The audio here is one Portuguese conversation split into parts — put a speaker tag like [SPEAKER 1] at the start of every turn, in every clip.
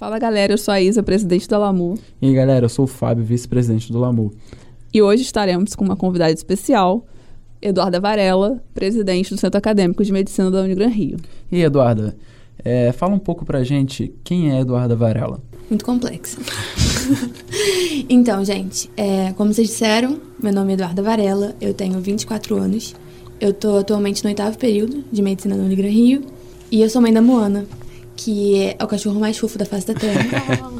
[SPEAKER 1] Fala galera, eu sou a Isa, presidente do Lamu.
[SPEAKER 2] E aí galera, eu sou o Fábio, vice-presidente do Lamu.
[SPEAKER 1] E hoje estaremos com uma convidada especial, Eduarda Varela, presidente do Centro Acadêmico de Medicina da Unigran Rio.
[SPEAKER 2] E aí, Eduarda, é, fala um pouco pra gente quem é Eduarda Varela.
[SPEAKER 3] Muito complexa. então, gente, é, como vocês disseram, meu nome é Eduarda Varela, eu tenho 24 anos, eu tô atualmente no oitavo período de Medicina da Unigran Rio e eu sou mãe da Moana, que é o cachorro mais fofo da face da Terra.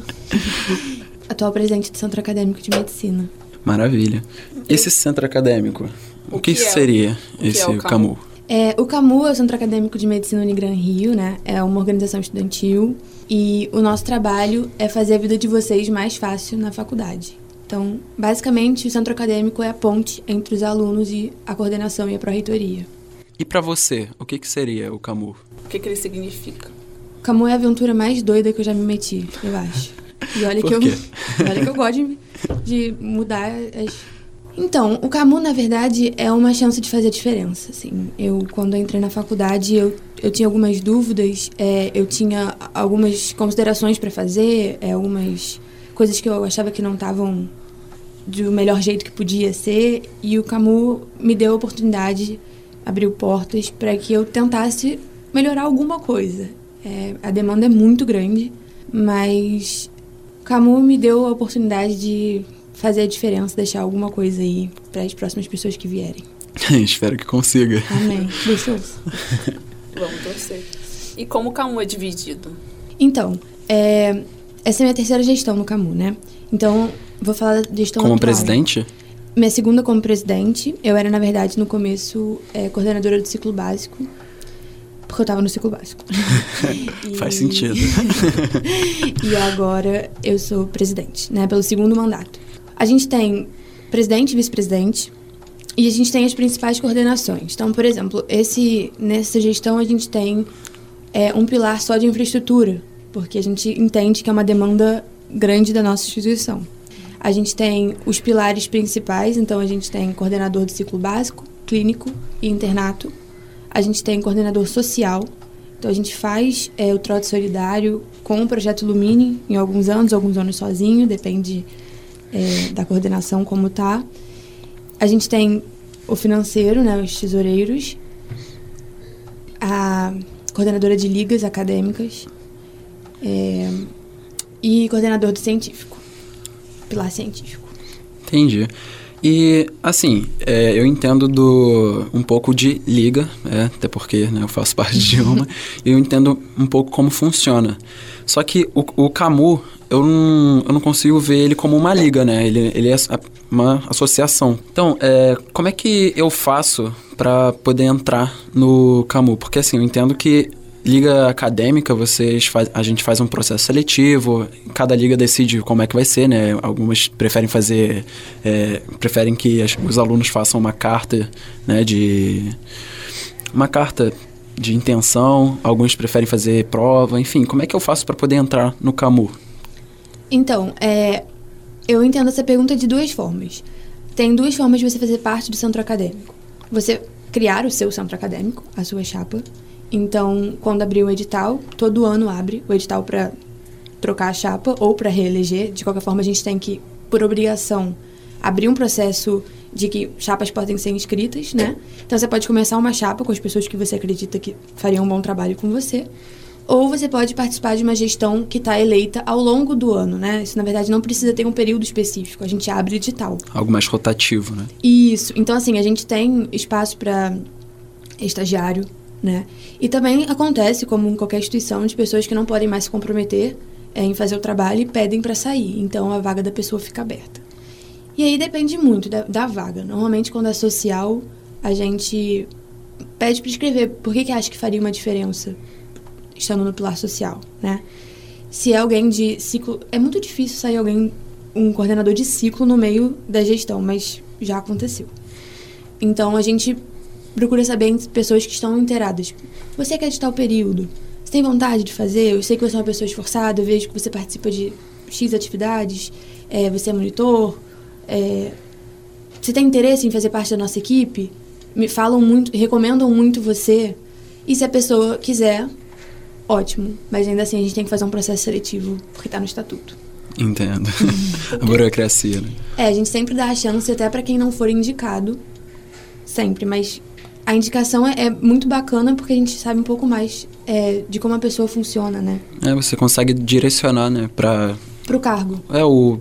[SPEAKER 3] Atual presidente do Centro Acadêmico de Medicina.
[SPEAKER 2] Maravilha. Esse centro acadêmico, o, que,
[SPEAKER 1] que é?
[SPEAKER 2] seria
[SPEAKER 1] que
[SPEAKER 2] esse
[SPEAKER 1] é o
[SPEAKER 2] CAMU?
[SPEAKER 3] É, o CAMU é o Centro Acadêmico de Medicina Unigran Rio, né? É uma organização estudantil e o nosso trabalho é fazer a vida de vocês mais fácil na faculdade. Então, basicamente, o centro acadêmico é a ponte entre os alunos e a coordenação e a pró-reitoria.
[SPEAKER 2] E pra você, o que, que seria o CAMU?
[SPEAKER 1] O que, que ele significa?
[SPEAKER 3] O CAMU é a aventura mais doida que eu já me meti, eu acho. E olha que eu, olha que eu gosto de, de mudar as. Então, o CAMU, na verdade, é uma chance de fazer diferença. Assim. Eu, quando eu entrei na faculdade, eu, eu tinha algumas dúvidas, é, eu tinha algumas considerações para fazer, é, algumas coisas que eu achava que não estavam do melhor jeito que podia ser, e o CAMU me deu a oportunidade, abriu portas para que eu tentasse melhorar alguma coisa. É, a demanda é muito grande, mas o CAMU me deu a oportunidade de fazer a diferença, deixar alguma coisa aí para as próximas pessoas que vierem.
[SPEAKER 2] Espero que consiga.
[SPEAKER 3] Amém. Gostoso.
[SPEAKER 1] Vamos torcer. E como o CAMU é dividido?
[SPEAKER 3] Então, é, essa é a minha terceira gestão no CAMU, né? Então, vou falar da gestão
[SPEAKER 2] Como
[SPEAKER 3] atual.
[SPEAKER 2] presidente?
[SPEAKER 3] Minha segunda como presidente. Eu era, na verdade, no começo, é, coordenadora do ciclo básico. Porque eu tava no ciclo básico. E-
[SPEAKER 2] Faz sentido.
[SPEAKER 3] e agora eu sou presidente, né? Pelo segundo mandato. A gente tem presidente e vice-presidente. E a gente tem as principais coordenações. Então, por exemplo, esse, nessa gestão a gente tem é, um pilar só de infraestrutura, porque a gente entende que é uma demanda grande da nossa instituição. A gente tem os pilares principais, então a gente tem coordenador do ciclo básico, clínico e internato. A gente tem coordenador social, então a gente faz é, o trote solidário com o projeto Lumine em alguns anos, alguns anos sozinho, depende é, da coordenação como tá. A gente tem o financeiro, né, os tesoureiros, a coordenadora de ligas acadêmicas é, e coordenador do científico, pilar científico.
[SPEAKER 2] Entendi. E, assim, é, eu entendo do um pouco de liga, é, até porque né, eu faço parte de uma, e eu entendo um pouco como funciona. Só que o, o CAMU, eu não, eu não consigo ver ele como uma liga, né? Ele, ele é uma associação. Então, é, como é que eu faço para poder entrar no CAMU? Porque, assim, eu entendo que liga acadêmica, vocês faz, a gente faz um processo seletivo, cada liga decide como é que vai ser, né? Algumas preferem fazer, é, preferem que as- os alunos façam uma carta, né, de uma carta de intenção, alguns preferem fazer prova, enfim, como é que eu faço para poder entrar no CAMU?
[SPEAKER 3] Então, é, eu entendo essa pergunta de duas formas. Tem duas formas de você fazer parte do centro acadêmico. Você criar o seu centro acadêmico, a sua chapa. Então, quando abrir o edital, todo ano abre o edital para trocar a chapa ou para reeleger. De qualquer forma, a gente tem que, por obrigação, abrir um processo de que chapas podem ser inscritas, né? Então, você pode começar uma chapa com as pessoas que você acredita que fariam um bom trabalho com você. Ou você pode participar de uma gestão que está eleita ao longo do ano, né? Isso, na verdade, não precisa ter um período específico. A gente abre edital.
[SPEAKER 2] Algo mais rotativo, né?
[SPEAKER 3] Isso. Então, assim, a gente tem espaço para estagiário, né? E também acontece, como em qualquer instituição, de pessoas que não podem mais se comprometer é, em fazer o trabalho e pedem para sair. Então, a vaga da pessoa fica aberta. E aí depende muito da, da vaga. Normalmente, quando é social, a gente pede para escrever por que, que acha que faria uma diferença estando no pilar social, né? Se é alguém de ciclo... É muito difícil sair alguém, um coordenador de ciclo no meio da gestão, mas já aconteceu. Então, a gente procura saber em pessoas que estão inteiradas. Você quer de tal período? Você tem vontade de fazer? Eu sei que você é uma pessoa esforçada, eu vejo que você participa de X atividades, é, você é monitor, é, você tem interesse em fazer parte da nossa equipe? Me falam muito, recomendam muito você. E se a pessoa quiser, ótimo. Mas ainda assim a gente tem que fazer um processo seletivo, porque tá no estatuto.
[SPEAKER 2] Entendo. a burocracia, né?
[SPEAKER 3] É, a gente sempre dá a chance até para quem não for indicado. Sempre, mas a indicação é, é, muito bacana porque a gente sabe um pouco mais é, de como a pessoa funciona, né?
[SPEAKER 2] É, você consegue direcionar, né, para
[SPEAKER 3] pro cargo.
[SPEAKER 2] É o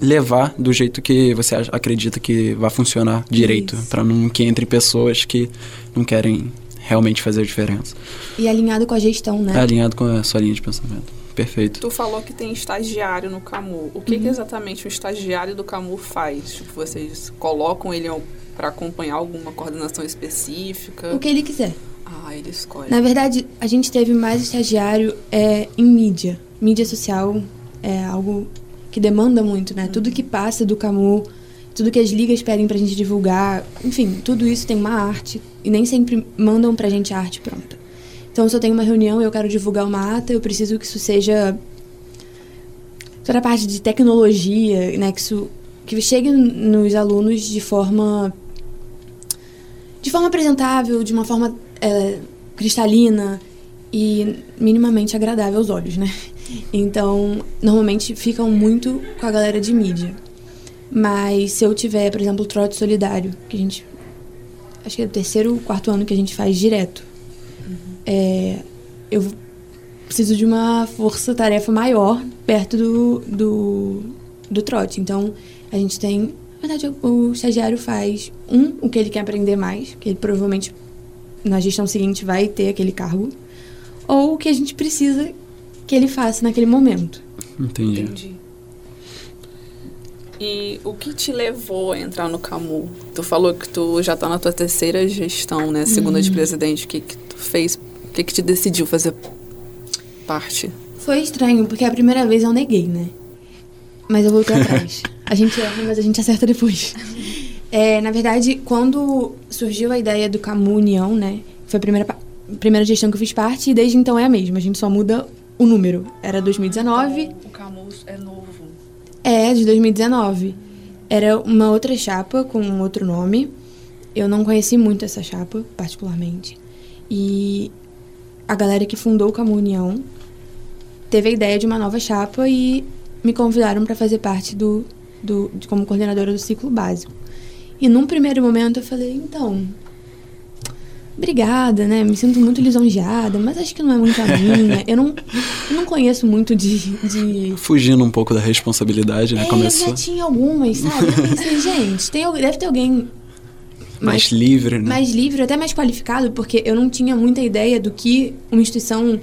[SPEAKER 2] levar do jeito que você acredita que vai funcionar direito, para não que entre pessoas que não querem realmente fazer a diferença.
[SPEAKER 3] E alinhado com a gestão, né?
[SPEAKER 2] É alinhado com a sua linha de pensamento. Perfeito.
[SPEAKER 1] Tu falou que tem estagiário no CAMU. O que, uhum. que exatamente o estagiário do CAMU faz? Tipo, vocês colocam ele para acompanhar alguma coordenação específica?
[SPEAKER 3] O que ele quiser.
[SPEAKER 1] Ah, ele escolhe.
[SPEAKER 3] Na verdade, a gente teve mais estagiário é, em mídia. Mídia social é algo que demanda muito, né? Uhum. Tudo que passa do CAMU, tudo que as ligas pedem pra gente divulgar, enfim, tudo isso tem uma arte. E nem sempre mandam pra gente a arte pronta. Então, se eu tenho uma reunião e eu quero divulgar uma ata, eu preciso que isso seja toda a parte de tecnologia, né? Que isso que chegue nos alunos de forma de forma apresentável, de uma forma é, cristalina e minimamente agradável aos olhos, né? Então, normalmente ficam muito com a galera de mídia. Mas se eu tiver, por exemplo, o trote solidário, que a gente. Acho que é o terceiro ou quarto ano que a gente faz direto. Uhum. É, eu preciso de uma força-tarefa maior perto do, do, do trote. Então, a gente tem. Na verdade, o estagiário faz, um, o que ele quer aprender mais, que ele provavelmente na gestão seguinte vai ter aquele cargo, ou o que a gente precisa que ele faça naquele momento.
[SPEAKER 2] Entendi. Entendi.
[SPEAKER 1] E o que te levou a entrar no Camu? Tu falou que tu já está na tua terceira gestão, né? Segunda uhum. de presidente. O que, que tu fez? O que, que te decidiu fazer parte?
[SPEAKER 3] Foi estranho, porque a primeira vez eu neguei, né? Mas eu voltei atrás. A gente erra, mas a gente acerta depois. É, na verdade, quando surgiu a ideia do Camu União, né? Foi a primeira, primeira gestão que eu fiz parte e desde então é a mesma. A gente só muda o número. Era 2019.
[SPEAKER 1] Então, o Camus é novo.
[SPEAKER 3] É, de 2019. Era uma outra chapa com um outro nome. Eu não conheci muito essa chapa, particularmente. E a galera que fundou o Camu União teve a ideia de uma nova chapa e me convidaram para fazer parte do, do de, como coordenadora do ciclo básico. E num primeiro momento eu falei, então, obrigada, né? Me sinto muito lisonjeada, mas acho que não é muito a minha. Eu não, eu não conheço muito de, de...
[SPEAKER 2] Fugindo um pouco da responsabilidade, né?
[SPEAKER 3] É, Começou... eu já tinha algumas, sabe? Eu pensei, gente, tem, deve ter alguém...
[SPEAKER 2] Mais, mais livre, né?
[SPEAKER 3] Mais livre, até mais qualificado, porque eu não tinha muita ideia do que uma instituição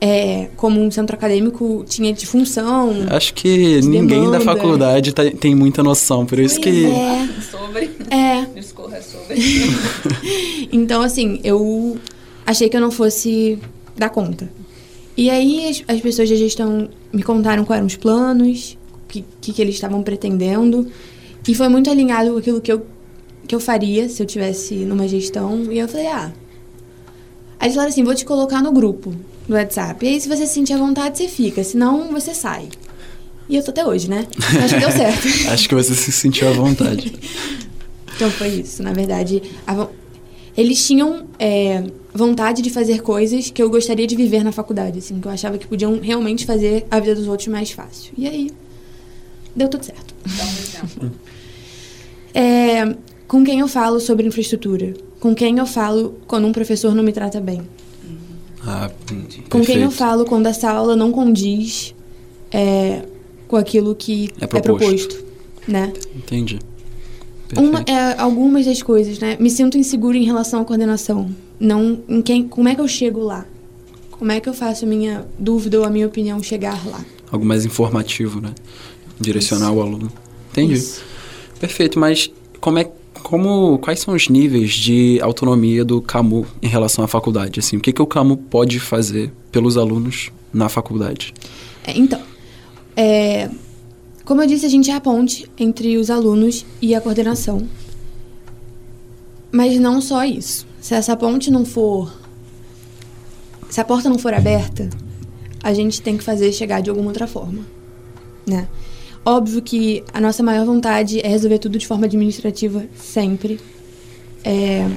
[SPEAKER 3] é, como um centro acadêmico tinha de função.
[SPEAKER 2] Acho que de ninguém demanda. da faculdade tá, tem muita noção, por isso que.
[SPEAKER 3] É.
[SPEAKER 1] Sobre.
[SPEAKER 3] É.
[SPEAKER 1] Discorra sobre.
[SPEAKER 3] então, assim, eu achei que eu não fosse dar conta. E aí as, as pessoas da gestão me contaram quais eram os planos, o que, que, que, eles estavam pretendendo. E foi muito alinhado com aquilo que eu, que eu faria se eu tivesse numa gestão. E eu falei, ah. Aí eles falaram assim: vou te colocar no grupo do WhatsApp. E aí, se você se sentir à vontade, você fica. Senão, você sai. E eu tô até hoje, né? Acho que deu certo.
[SPEAKER 2] Acho que você se sentiu à vontade.
[SPEAKER 3] então, foi isso. Na verdade, vo... eles tinham é, vontade de fazer coisas que eu gostaria de viver na faculdade, assim. Que eu achava que podiam realmente fazer a vida dos outros mais fácil. E aí, deu tudo certo.
[SPEAKER 1] Dá um exemplo.
[SPEAKER 3] É, com quem eu falo sobre infraestrutura? Com quem eu falo quando um professor não me trata bem?
[SPEAKER 2] Ah,
[SPEAKER 3] com quem eu falo quando essa aula não condiz é, com aquilo que é proposto, é proposto né?
[SPEAKER 2] Entendi.
[SPEAKER 3] Uma, é, algumas das coisas, né? Me sinto insegura em relação à coordenação. Não, em quem, como é que eu chego lá? Como é que eu faço a minha dúvida ou a minha opinião chegar lá?
[SPEAKER 2] Algo mais informativo, né? Direcionar Isso. o aluno. Entendi. Isso. Perfeito, mas como é como quais são os níveis de autonomia do CAMU em relação à faculdade? Assim, o que, que o CAMU pode fazer pelos alunos na faculdade?
[SPEAKER 3] É, então, é, como eu disse, a gente é a ponte entre os alunos e a coordenação. Mas não só isso. Se essa ponte não for. Se a porta não for aberta, a gente tem que fazer chegar de alguma outra forma. Né? Óbvio que a nossa maior vontade é resolver tudo de forma administrativa sempre. É,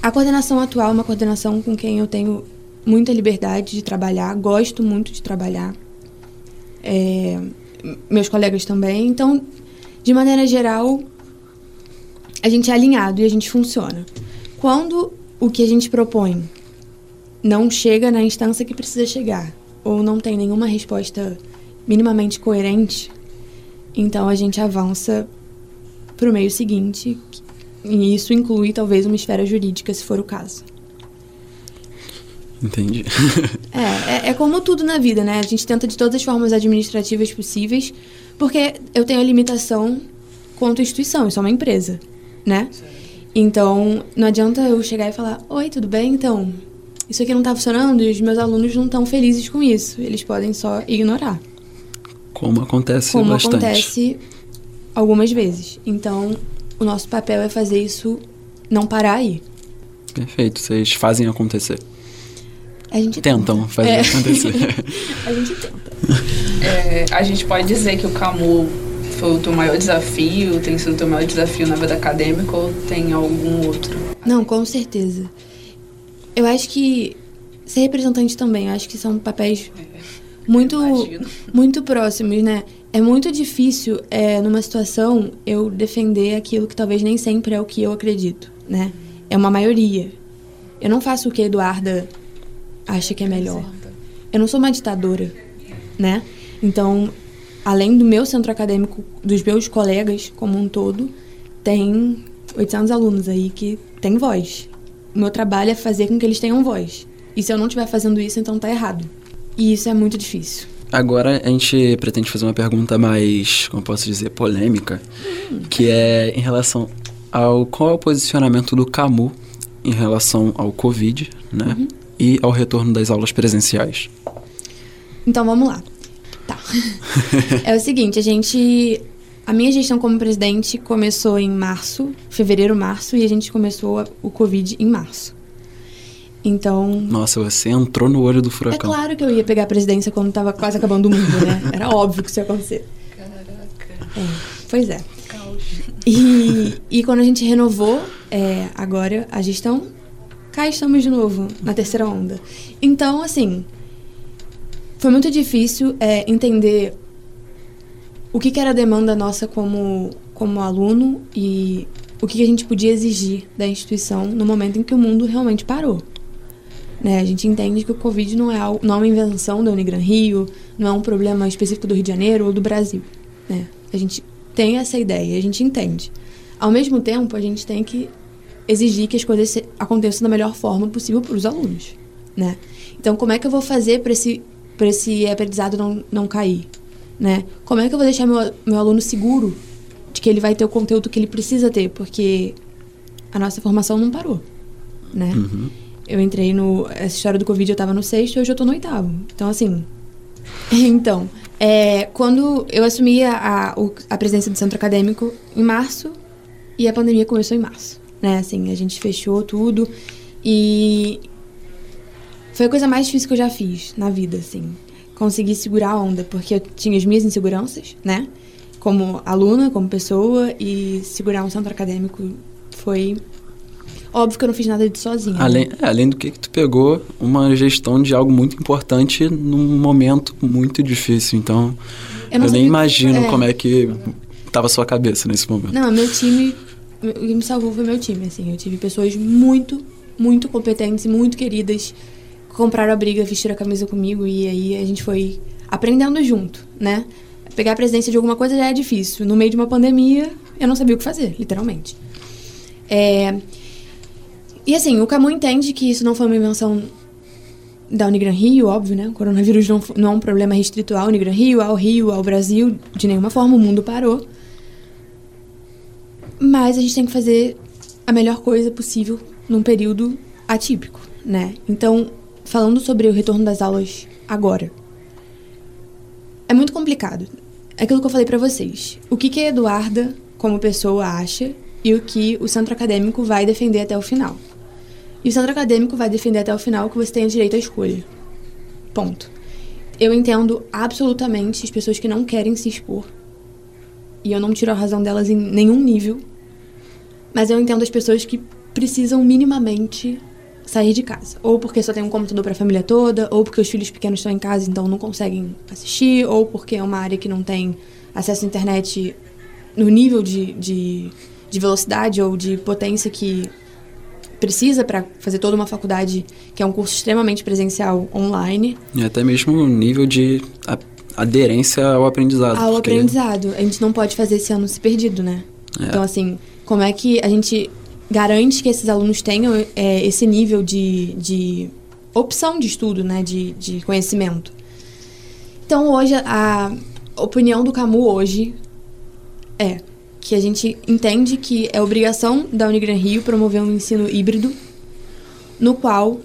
[SPEAKER 3] a coordenação atual é uma coordenação com quem eu tenho muita liberdade de trabalhar, gosto muito de trabalhar. É, meus colegas também. Então, de maneira geral, a gente é alinhado e a gente funciona. Quando o que a gente propõe não chega na instância que precisa chegar, ou não tem nenhuma resposta minimamente coerente, então a gente avança para o meio seguinte, e isso inclui talvez uma esfera jurídica, se for o caso.
[SPEAKER 2] Entendi.
[SPEAKER 3] é, é, é, como tudo na vida, né? A gente tenta de todas as formas administrativas possíveis, porque eu tenho a limitação quanto instituição, isso é uma empresa, né? Então, não adianta eu chegar e falar: Oi, tudo bem? Então, isso aqui não está funcionando e os meus alunos não estão felizes com isso. Eles podem só ignorar.
[SPEAKER 2] Como acontece
[SPEAKER 3] Como
[SPEAKER 2] bastante.
[SPEAKER 3] acontece algumas vezes. Então, o nosso papel é fazer isso não parar aí.
[SPEAKER 2] Perfeito, vocês fazem acontecer.
[SPEAKER 3] A gente
[SPEAKER 2] tentam
[SPEAKER 3] tenta.
[SPEAKER 2] fazer
[SPEAKER 3] é.
[SPEAKER 2] acontecer.
[SPEAKER 3] a gente tenta.
[SPEAKER 1] É, a gente pode dizer que o Camu foi o teu maior desafio, tem sido o teu maior desafio na vida acadêmica ou tem algum outro?
[SPEAKER 3] Não, com certeza. Eu acho que ser representante também, eu acho que são papéis muito, muito próximos, né? É muito difícil, é, numa situação, eu defender aquilo que talvez nem sempre é o que eu acredito, né? É uma maioria. Eu não faço o que a Eduarda acha que é melhor. Eu não sou uma ditadora, né? Então, além do meu centro acadêmico, dos meus colegas como um todo, tem 800 alunos aí que têm voz. O meu trabalho é fazer com que eles tenham voz. E se eu não estiver fazendo isso, então tá errado. E isso é muito difícil.
[SPEAKER 2] Agora a gente pretende fazer uma pergunta mais, como posso dizer, polêmica, hum. que é em relação ao qual é o posicionamento do Camu em relação ao Covid, né? Uhum. E ao retorno das aulas presenciais.
[SPEAKER 3] Então vamos lá. Tá. é o seguinte, a gente. A minha gestão como presidente começou em março, fevereiro, março, e a gente começou o Covid em março. Então.
[SPEAKER 2] Nossa, você entrou no olho do furacão.
[SPEAKER 3] É claro que eu ia pegar a presidência quando estava quase acabando o mundo, né? Era óbvio que isso ia acontecer.
[SPEAKER 1] Caraca.
[SPEAKER 3] É, pois é.
[SPEAKER 1] Caos.
[SPEAKER 3] E, e quando a gente renovou é, agora a gestão, cá estamos de novo, na terceira onda. Então, assim. Foi muito difícil é, entender o que, que, era a demanda nossa como, como aluno e o que, que a gente podia exigir da instituição no momento em que o mundo realmente parou. Né? A gente entende que o Covid não é, não é uma invenção da Unigran Rio, não é um problema específico do Rio de Janeiro ou do Brasil. Né? A gente tem essa ideia, a gente entende. Ao mesmo tempo, a gente tem que exigir que as coisas aconteçam da melhor forma possível para os alunos. Né? Então, como é que eu vou fazer para esse, esse aprendizado não, não cair? Né? Como é que eu vou deixar meu, meu aluno seguro de que ele vai ter o conteúdo que ele precisa ter? Porque a nossa formação não parou. Né?
[SPEAKER 2] Uhum.
[SPEAKER 3] Eu entrei no. Essa história do Covid eu tava no sexto e hoje eu tô no oitavo. Então, assim. então, é, quando eu assumi a, a, a do centro acadêmico em março e a pandemia começou em março. Né? Assim, a gente fechou tudo e. Foi a coisa mais difícil que eu já fiz na vida, assim. Conseguir segurar a onda, porque eu tinha as minhas inseguranças, né? Como aluna, como pessoa, e segurar um centro acadêmico foi Óbvio que eu não fiz nada disso sozinha.
[SPEAKER 2] Né? Além,
[SPEAKER 3] né?
[SPEAKER 2] é, além do que, que tu pegou uma gestão de algo muito importante num momento muito difícil. Então, eu, eu nem imagino é. como é que estava a sua cabeça nesse momento.
[SPEAKER 3] Não, meu time, o que me salvou foi meu time, assim. Eu tive pessoas muito, muito competentes e muito queridas que compraram a briga, vestiram a camisa comigo e aí a gente foi aprendendo junto, né? Pegar a presidência de alguma coisa já é difícil. No meio de uma pandemia, eu não sabia o que fazer, literalmente. É, e assim, o Camu entende que isso não foi uma invenção da Unigran Rio, óbvio, né? O coronavírus não, não é um problema restrito à Unigran Rio, ao Rio, ao Brasil, de nenhuma forma, o mundo parou. Mas a gente tem que fazer a melhor coisa possível num período atípico, né? Então, falando sobre o retorno das aulas agora. É muito complicado. É aquilo que eu falei para vocês. O que, que a Eduarda, como pessoa, acha e o que o centro acadêmico vai defender até o final. E o centro acadêmico vai defender até o final que você tenha direito à escolha. Ponto. Eu entendo absolutamente as pessoas que não querem se expor. E eu não tiro a razão delas em nenhum nível. Mas eu entendo as pessoas que precisam minimamente sair de casa. Ou porque só tem um computador para a família toda, ou porque os filhos pequenos estão em casa, então não conseguem assistir, ou porque é uma área que não tem acesso à internet no nível de, de, de velocidade ou de potência que precisa para fazer toda uma faculdade que é um curso extremamente presencial online.
[SPEAKER 2] E até mesmo o nível de aderência ao aprendizado.
[SPEAKER 3] Ao porque... aprendizado. A gente não pode fazer esse ano se perdido, né? É. Então, assim, como é que a gente garante que esses alunos tenham é, esse nível de, de opção de estudo, né? De, de conhecimento. Então, hoje, a opinião do Camu hoje é que a gente entende que é obrigação da Unigran Rio promover um ensino híbrido, no qual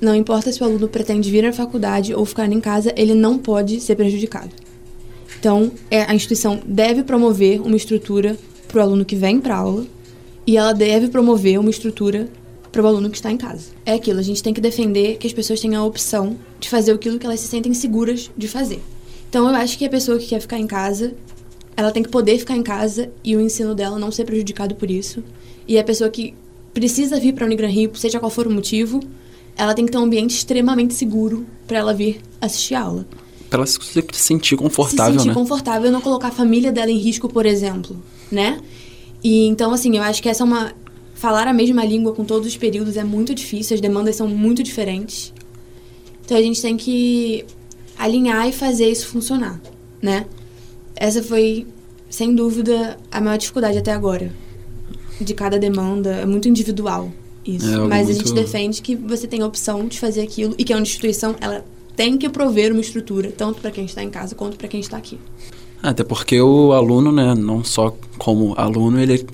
[SPEAKER 3] não importa se o aluno pretende vir à faculdade ou ficar em casa, ele não pode ser prejudicado. Então, é, a instituição deve promover uma estrutura para o aluno que vem para aula e ela deve promover uma estrutura para o aluno que está em casa. É aquilo, a gente tem que defender que as pessoas tenham a opção de fazer aquilo que elas se sentem seguras de fazer. Então, eu acho que a pessoa que quer ficar em casa, ela tem que poder ficar em casa e o ensino dela não ser prejudicado por isso. E a pessoa que precisa vir para a Unigran Rio, seja qual for o motivo, ela tem que ter um ambiente extremamente seguro para ela vir assistir a aula.
[SPEAKER 2] Para ela se sentir confortável,
[SPEAKER 3] se sentir
[SPEAKER 2] né?
[SPEAKER 3] confortável, não colocar a família dela em risco, por exemplo, né? E então, assim, eu acho que essa é uma... Falar a mesma língua com todos os períodos é muito difícil, as demandas são muito diferentes. Então, a gente tem que alinhar e fazer isso funcionar, né? Essa foi, sem dúvida, a maior dificuldade até agora. De cada demanda, é muito individual. Isso. É Mas a gente defende que você tem a opção de fazer aquilo e que a instituição ela tem que prover uma estrutura, tanto para quem está em casa quanto para quem está aqui.
[SPEAKER 2] Até porque o aluno, né, não só como aluno, ele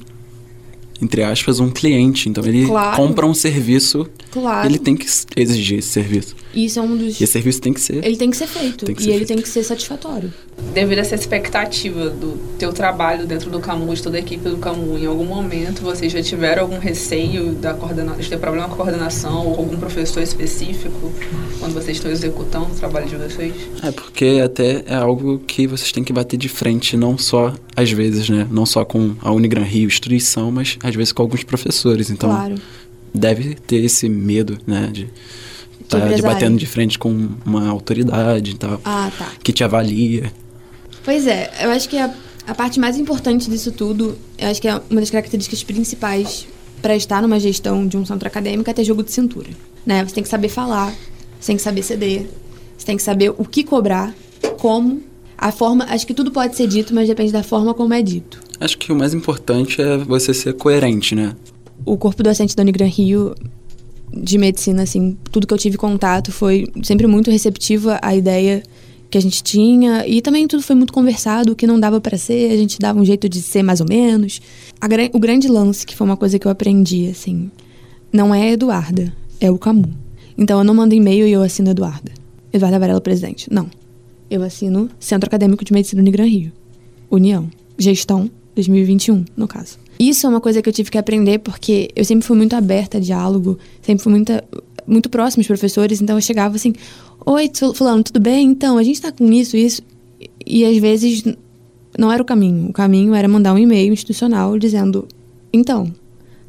[SPEAKER 2] entre aspas, um cliente. Então ele claro. compra um serviço, claro. ele tem que exigir esse serviço.
[SPEAKER 3] Isso é um dos.
[SPEAKER 2] E esse serviço tem que ser.
[SPEAKER 3] Ele tem que ser feito. Que e ser ele feito. tem que ser satisfatório.
[SPEAKER 1] Devido a essa expectativa do teu trabalho dentro do Camu, de toda a equipe do Camu, em algum momento vocês já tiveram algum receio da coordenação, de ter problema com a coordenação ou algum professor específico quando vocês estão executando o trabalho de vocês?
[SPEAKER 2] É, porque até é algo que vocês têm que bater de frente, não só às vezes, né? Não só com a Unigran Rio, instituição, mas às vezes com alguns professores. Então, claro. Deve ter esse medo, né? De, tá, de batendo de frente com uma autoridade e tal.
[SPEAKER 3] Ah, tá.
[SPEAKER 2] Que te avalia.
[SPEAKER 3] Pois é, eu acho que a, a parte mais importante disso tudo, eu acho que é uma das características principais para estar numa gestão de um centro acadêmico é ter jogo de cintura. Né? Você tem que saber falar, você tem que saber ceder, você tem que saber o que cobrar, como, a forma. Acho que tudo pode ser dito, mas depende da forma como é dito.
[SPEAKER 2] Acho que o mais importante é você ser coerente, né?
[SPEAKER 3] O corpo docente da Unigran Rio de medicina, assim, tudo que eu tive contato foi sempre muito receptivo à ideia que a gente tinha e também tudo foi muito conversado, o que não dava para ser, a gente dava um jeito de ser mais ou menos. A, o grande lance, que foi uma coisa que eu aprendi, assim, não é Eduarda, é o Camu. Então eu não mando e-mail e eu assino Eduarda. Eduarda Varela, presidente. Não. Eu assino Centro Acadêmico de Medicina Unigran Rio. União. Gestão 2021, no caso. Isso é uma coisa que eu tive que aprender porque eu sempre fui muito aberta a diálogo, sempre fui muita, muito próxima dos professores, então eu chegava assim: Oi, Fulano, tudo bem? Então, a gente tá com isso, isso. E às vezes não era o caminho. O caminho era mandar um e-mail institucional dizendo: Então,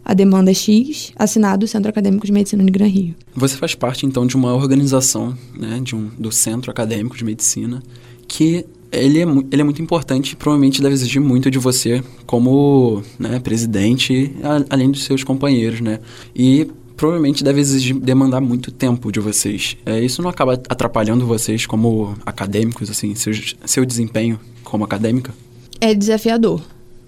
[SPEAKER 3] a demanda é X, assinado Centro Acadêmico de Medicina no Gran Rio.
[SPEAKER 2] Você faz parte, então, de uma organização, né, de um, do Centro Acadêmico de Medicina, que ele é, ele é muito importante e provavelmente deve exigir muito de você como né, presidente, a, além dos seus companheiros, né? E provavelmente deve exigir, demandar muito tempo de vocês. É, isso não acaba atrapalhando vocês como acadêmicos, assim, seu, seu desempenho como acadêmica?
[SPEAKER 3] É desafiador.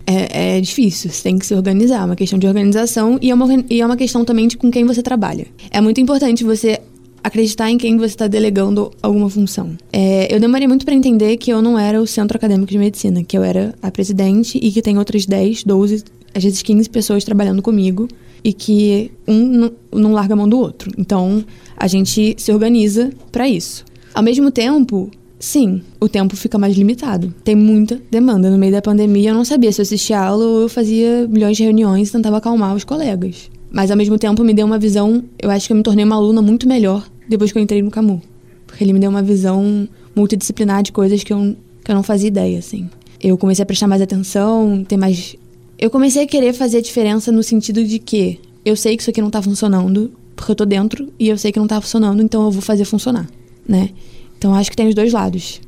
[SPEAKER 3] É, é, difícil, você tem que se organizar, é uma questão de organização e é uma, e é uma questão também de com quem você trabalha. É muito importante você acreditar em quem você está delegando alguma função. É, eu demorei muito para entender que eu não era o centro acadêmico de medicina, que eu era a presidente e que tem outras 10, 12, às vezes 15 pessoas trabalhando comigo e que um não larga a mão do outro. Então, a gente se organiza para isso. Ao mesmo tempo, sim, o tempo fica mais limitado. Tem muita demanda. No meio da pandemia, eu não sabia se eu assistia aula ou eu fazia milhões de reuniões e tentava acalmar os colegas. Mas ao mesmo tempo me deu uma visão, eu acho que eu me tornei uma aluna muito melhor depois que eu entrei no Camu. Porque ele me deu uma visão multidisciplinar de coisas que eu, que eu não fazia ideia, assim. Eu comecei a prestar mais atenção, ter mais. Eu comecei a querer fazer a diferença no sentido de que eu sei que isso aqui não tá funcionando, porque eu tô dentro e eu sei que não tá funcionando, então eu vou fazer funcionar, né? Então acho que tem os dois lados.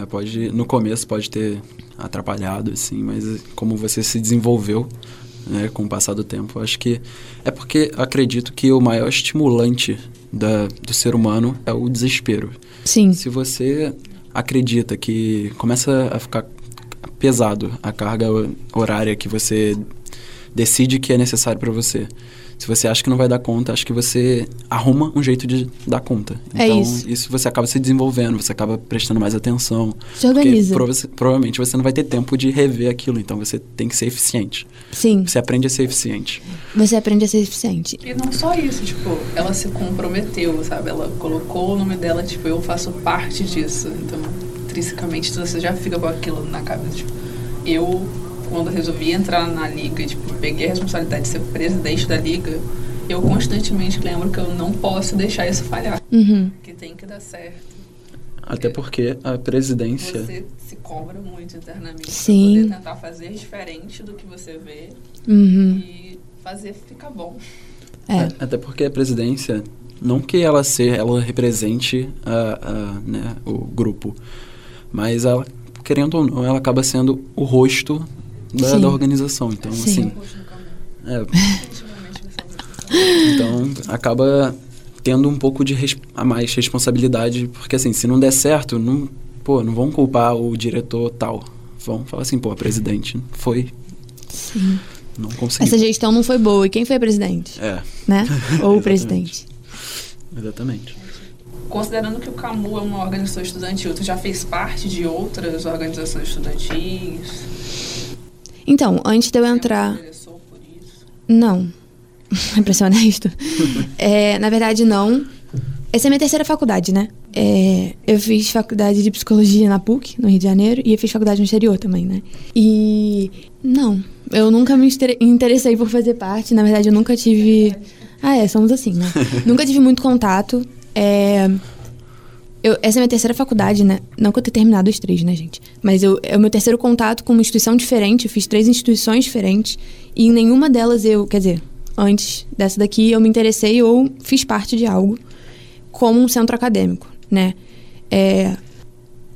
[SPEAKER 2] É, pode, no começo pode ter atrapalhado, assim, mas como você se desenvolveu né, com o passar do tempo, acho que é porque acredito que o maior estimulante da, do ser humano é o desespero.
[SPEAKER 3] Sim.
[SPEAKER 2] Se você acredita que começa a ficar pesado a carga horária que você decide que é necessário para você. Se você acha que não vai dar conta, acho que você arruma um jeito de dar conta.
[SPEAKER 3] É
[SPEAKER 2] então,
[SPEAKER 3] isso.
[SPEAKER 2] isso você acaba se desenvolvendo, você acaba prestando mais atenção.
[SPEAKER 3] Se organiza.
[SPEAKER 2] Porque prova- provavelmente você não vai ter tempo de rever aquilo, então você tem que ser eficiente.
[SPEAKER 3] Sim,
[SPEAKER 2] Você aprende a ser eficiente.
[SPEAKER 3] você aprende a ser eficiente.
[SPEAKER 1] E não só isso, tipo, ela se comprometeu, sabe? Ela colocou o nome dela, tipo, eu faço parte disso. Então, intrinsecamente, você já fica com aquilo na cabeça. Tipo, eu, quando resolvi entrar na liga, tipo, peguei a responsabilidade de ser presidente da liga, eu constantemente lembro que eu não posso deixar isso falhar.
[SPEAKER 3] Uhum.
[SPEAKER 1] Que tem que dar certo.
[SPEAKER 2] Até porque a presidência.
[SPEAKER 1] Você se cobra muito internamente
[SPEAKER 3] Sim.
[SPEAKER 1] pra poder tentar fazer diferente do que você vê
[SPEAKER 3] Uhum.
[SPEAKER 1] e fazer ficar bom.
[SPEAKER 3] É.
[SPEAKER 2] Até porque a presidência, não que ela ser, ela represente a, a, né, o grupo, mas ela, querendo ou não, ela acaba sendo o rosto da, da organização. Então,
[SPEAKER 3] Sim.
[SPEAKER 2] assim, é, então acaba tendo um pouco de a mais responsabilidade, porque assim, se não der certo, não, pô, não vão culpar o diretor tal. Vão falar assim, pô, a presidente foi,
[SPEAKER 3] Sim.
[SPEAKER 2] não conseguiu.
[SPEAKER 3] Essa gestão não foi boa. E quem foi presidente?
[SPEAKER 2] É,
[SPEAKER 3] Né? Ou o presidente.
[SPEAKER 2] exatamente.
[SPEAKER 1] Considerando que o CAMU é uma organização estudantil, tu já fez parte de outras organizações estudantis?
[SPEAKER 3] Então, antes de eu entrar.
[SPEAKER 1] Você interessou por isso?
[SPEAKER 3] Não. pra ser honesto. É, na verdade, não. Essa é a minha terceira faculdade, né? É, eu fiz faculdade de psicologia na PUC, no Rio de Janeiro, e eu fiz faculdade no exterior também, né? E. Não. Eu nunca me inter- interessei por fazer parte. Na verdade, eu nunca tive. Ah, é, somos assim, né? nunca tive muito contato. É. Eu, essa é a minha terceira faculdade, né? Não que eu tenha terminado os três, né, gente? Mas eu, é o meu terceiro contato com uma instituição diferente. Eu fiz três instituições diferentes. E em nenhuma delas eu, quer dizer, antes dessa daqui, eu me interessei ou fiz parte de algo como um centro acadêmico, né? É,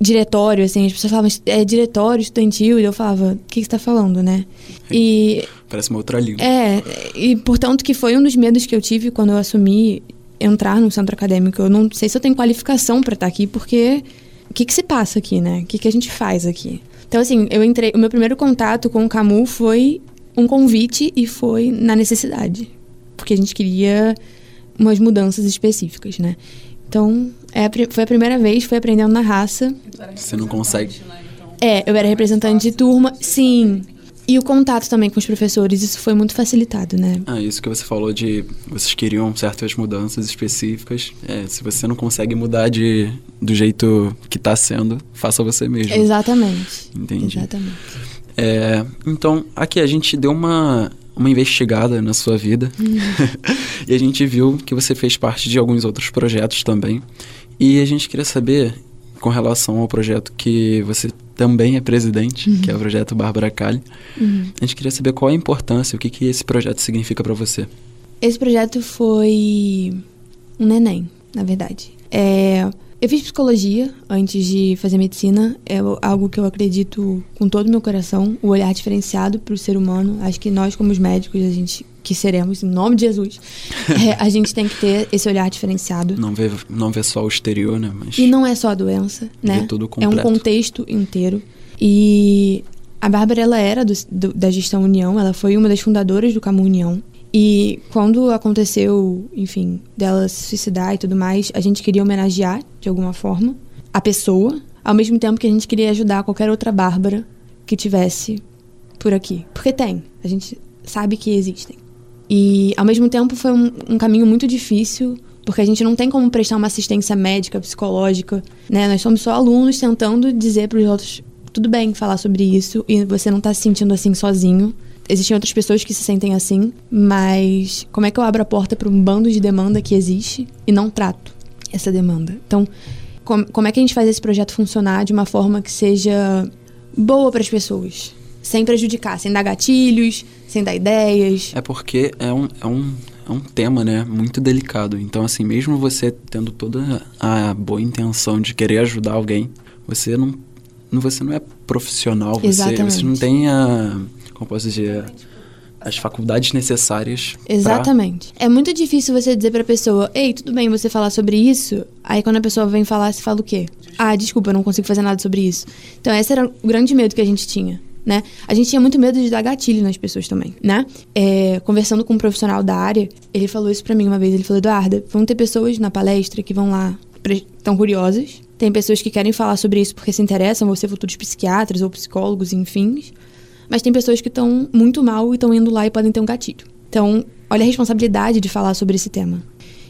[SPEAKER 3] diretório, assim, as pessoas falavam, é diretório estudantil, e eu falava, o que, que você tá falando, né? E
[SPEAKER 2] Parece uma outra língua.
[SPEAKER 3] é, e portanto que foi um dos medos que eu tive quando eu assumi entrar no centro acadêmico. Eu não sei se eu tenho qualificação para estar aqui, porque o que, que se passa aqui, né? O que, que a gente faz aqui? Então, assim, eu entrei. O meu primeiro contato com o Camu foi um convite e foi na necessidade. Porque a gente queria umas mudanças específicas, né? Então, é foi a primeira vez, foi aprendendo na raça.
[SPEAKER 2] Você não consegue.
[SPEAKER 1] né? Então,
[SPEAKER 3] É, eu era
[SPEAKER 1] mais
[SPEAKER 3] representante de turma, sim. E o contato também com os professores, isso foi muito facilitado, né?
[SPEAKER 2] Ah, isso que você falou de vocês queriam certas mudanças específicas. É, se você não consegue mudar de, do jeito que tá sendo, faça você mesmo.
[SPEAKER 3] Exatamente.
[SPEAKER 2] Entendi.
[SPEAKER 3] Exatamente.
[SPEAKER 2] É, então, aqui a gente deu uma, uma investigada na sua vida e a gente viu que você fez parte de alguns outros projetos também. E a gente queria saber, com relação ao projeto que você também é presidente, que é o projeto Bárbara Cali,
[SPEAKER 3] Uhum.
[SPEAKER 2] a gente queria saber qual a importância, o que, que esse projeto significa para você.
[SPEAKER 3] Esse projeto foi um neném, na verdade. É, eu fiz psicologia antes de fazer medicina. É algo que eu acredito com todo o meu coração, o olhar diferenciado para o ser humano. Acho que nós, como os médicos, a gente que seremos, em nome de Jesus, é, a gente tem que ter esse olhar diferenciado.
[SPEAKER 2] Não vê, não vê só o exterior, né? Mas
[SPEAKER 3] E não é só a doença, né? É um contexto inteiro. E a Bárbara, ela era do- do- da gestão União, ela foi uma das fundadoras do Camu União. E quando aconteceu, enfim, dela se suicidar e tudo mais, a gente queria homenagear, de alguma forma, a pessoa, ao mesmo tempo que a gente queria ajudar qualquer outra Bárbara que tivesse por aqui. Porque tem, a gente sabe que existem. E, ao mesmo tempo, foi um, um caminho muito difícil, porque a gente não tem como prestar uma assistência médica, psicológica, né? Nós somos só alunos tentando dizer para os outros, tudo bem falar sobre isso, e você não tá se sentindo assim sozinho. Existem outras pessoas que se sentem assim, mas como é que eu abro a porta para um bando de demanda que existe e não trato essa demanda? Então, com- como é que a gente faz esse projeto funcionar de uma forma que seja boa para as pessoas? Sem prejudicar, sem dar gatilhos, sem dar ideias.
[SPEAKER 2] É porque é um, é um, é um tema, né, muito delicado. Então, assim, mesmo você tendo toda a boa intenção de querer ajudar alguém, você não, você não é profissional, você, você não tem a, como posso dizer, as faculdades necessárias.
[SPEAKER 3] Exatamente. Pra... É muito difícil você dizer pra pessoa, ei, tudo bem você falar sobre isso? Aí quando a pessoa vem falar, você fala o quê? Ah, desculpa, eu não consigo fazer nada sobre isso. Então esse era o grande medo que a gente tinha. Né? A gente tinha muito medo de dar gatilho nas pessoas também, né? É, conversando com um profissional da área, ele falou isso para mim uma vez. Ele falou, Eduarda, vão ter pessoas na palestra que vão lá, estão curiosas. Tem pessoas que querem falar sobre isso porque se interessam, vão ser futuros psiquiatras ou psicólogos, enfim. Mas tem pessoas que estão muito mal e estão indo lá e podem ter um gatilho. Então, olha a responsabilidade de falar sobre esse tema.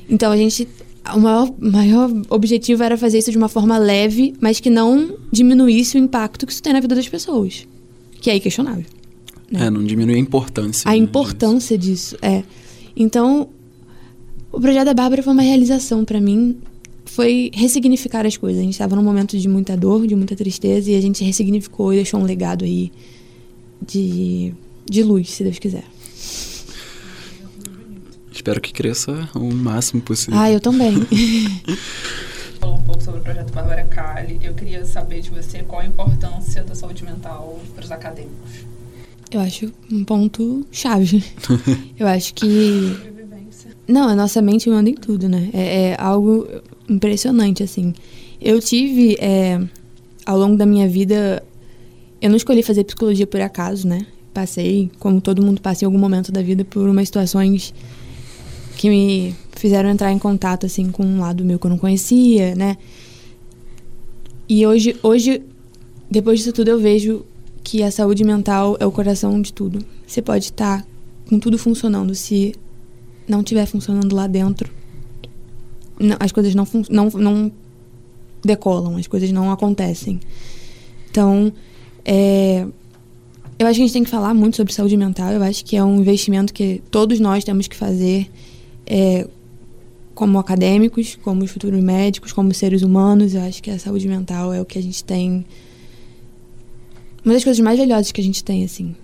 [SPEAKER 3] Então, a gente. O maior, maior objetivo era fazer isso de uma forma leve, mas que não diminuísse o impacto que isso tem na vida das pessoas. Que é inquestionável.
[SPEAKER 2] Né? É, não diminui a importância.
[SPEAKER 3] A né, importância disso. disso, é. Então, o projeto da Bárbara foi uma realização para mim. Foi ressignificar as coisas. A gente estava num momento de muita dor, de muita tristeza, e a gente ressignificou e deixou um legado aí de, de luz, se Deus quiser.
[SPEAKER 2] Espero que cresça o máximo possível.
[SPEAKER 3] Ah, eu também.
[SPEAKER 1] Falou um pouco sobre o projeto Bárbara Cali. Eu queria saber de você qual a importância da saúde mental para os acadêmicos.
[SPEAKER 3] Eu acho um ponto chave. eu acho que. Não, a nossa mente manda em tudo, né? É, é algo impressionante, assim. Eu tive, é, ao longo da minha vida, eu não escolhi fazer psicologia por acaso, né? Passei, como todo mundo passa em algum momento da vida, por umas situações que me fizeram entrar em contato assim com um lado meu que eu não conhecia, né? E hoje, hoje depois disso tudo eu vejo que a saúde mental é o coração de tudo. Você pode estar com tudo funcionando se não estiver funcionando lá dentro, não, as coisas não, não não decolam, as coisas não acontecem. Então, é, eu acho que a gente tem que falar muito sobre saúde mental. Eu acho que é um investimento que todos nós temos que fazer é, como acadêmicos, como futuros médicos, como seres humanos. Eu acho que a saúde mental é o que a gente tem. Uma das coisas mais valiosas que a gente tem, assim.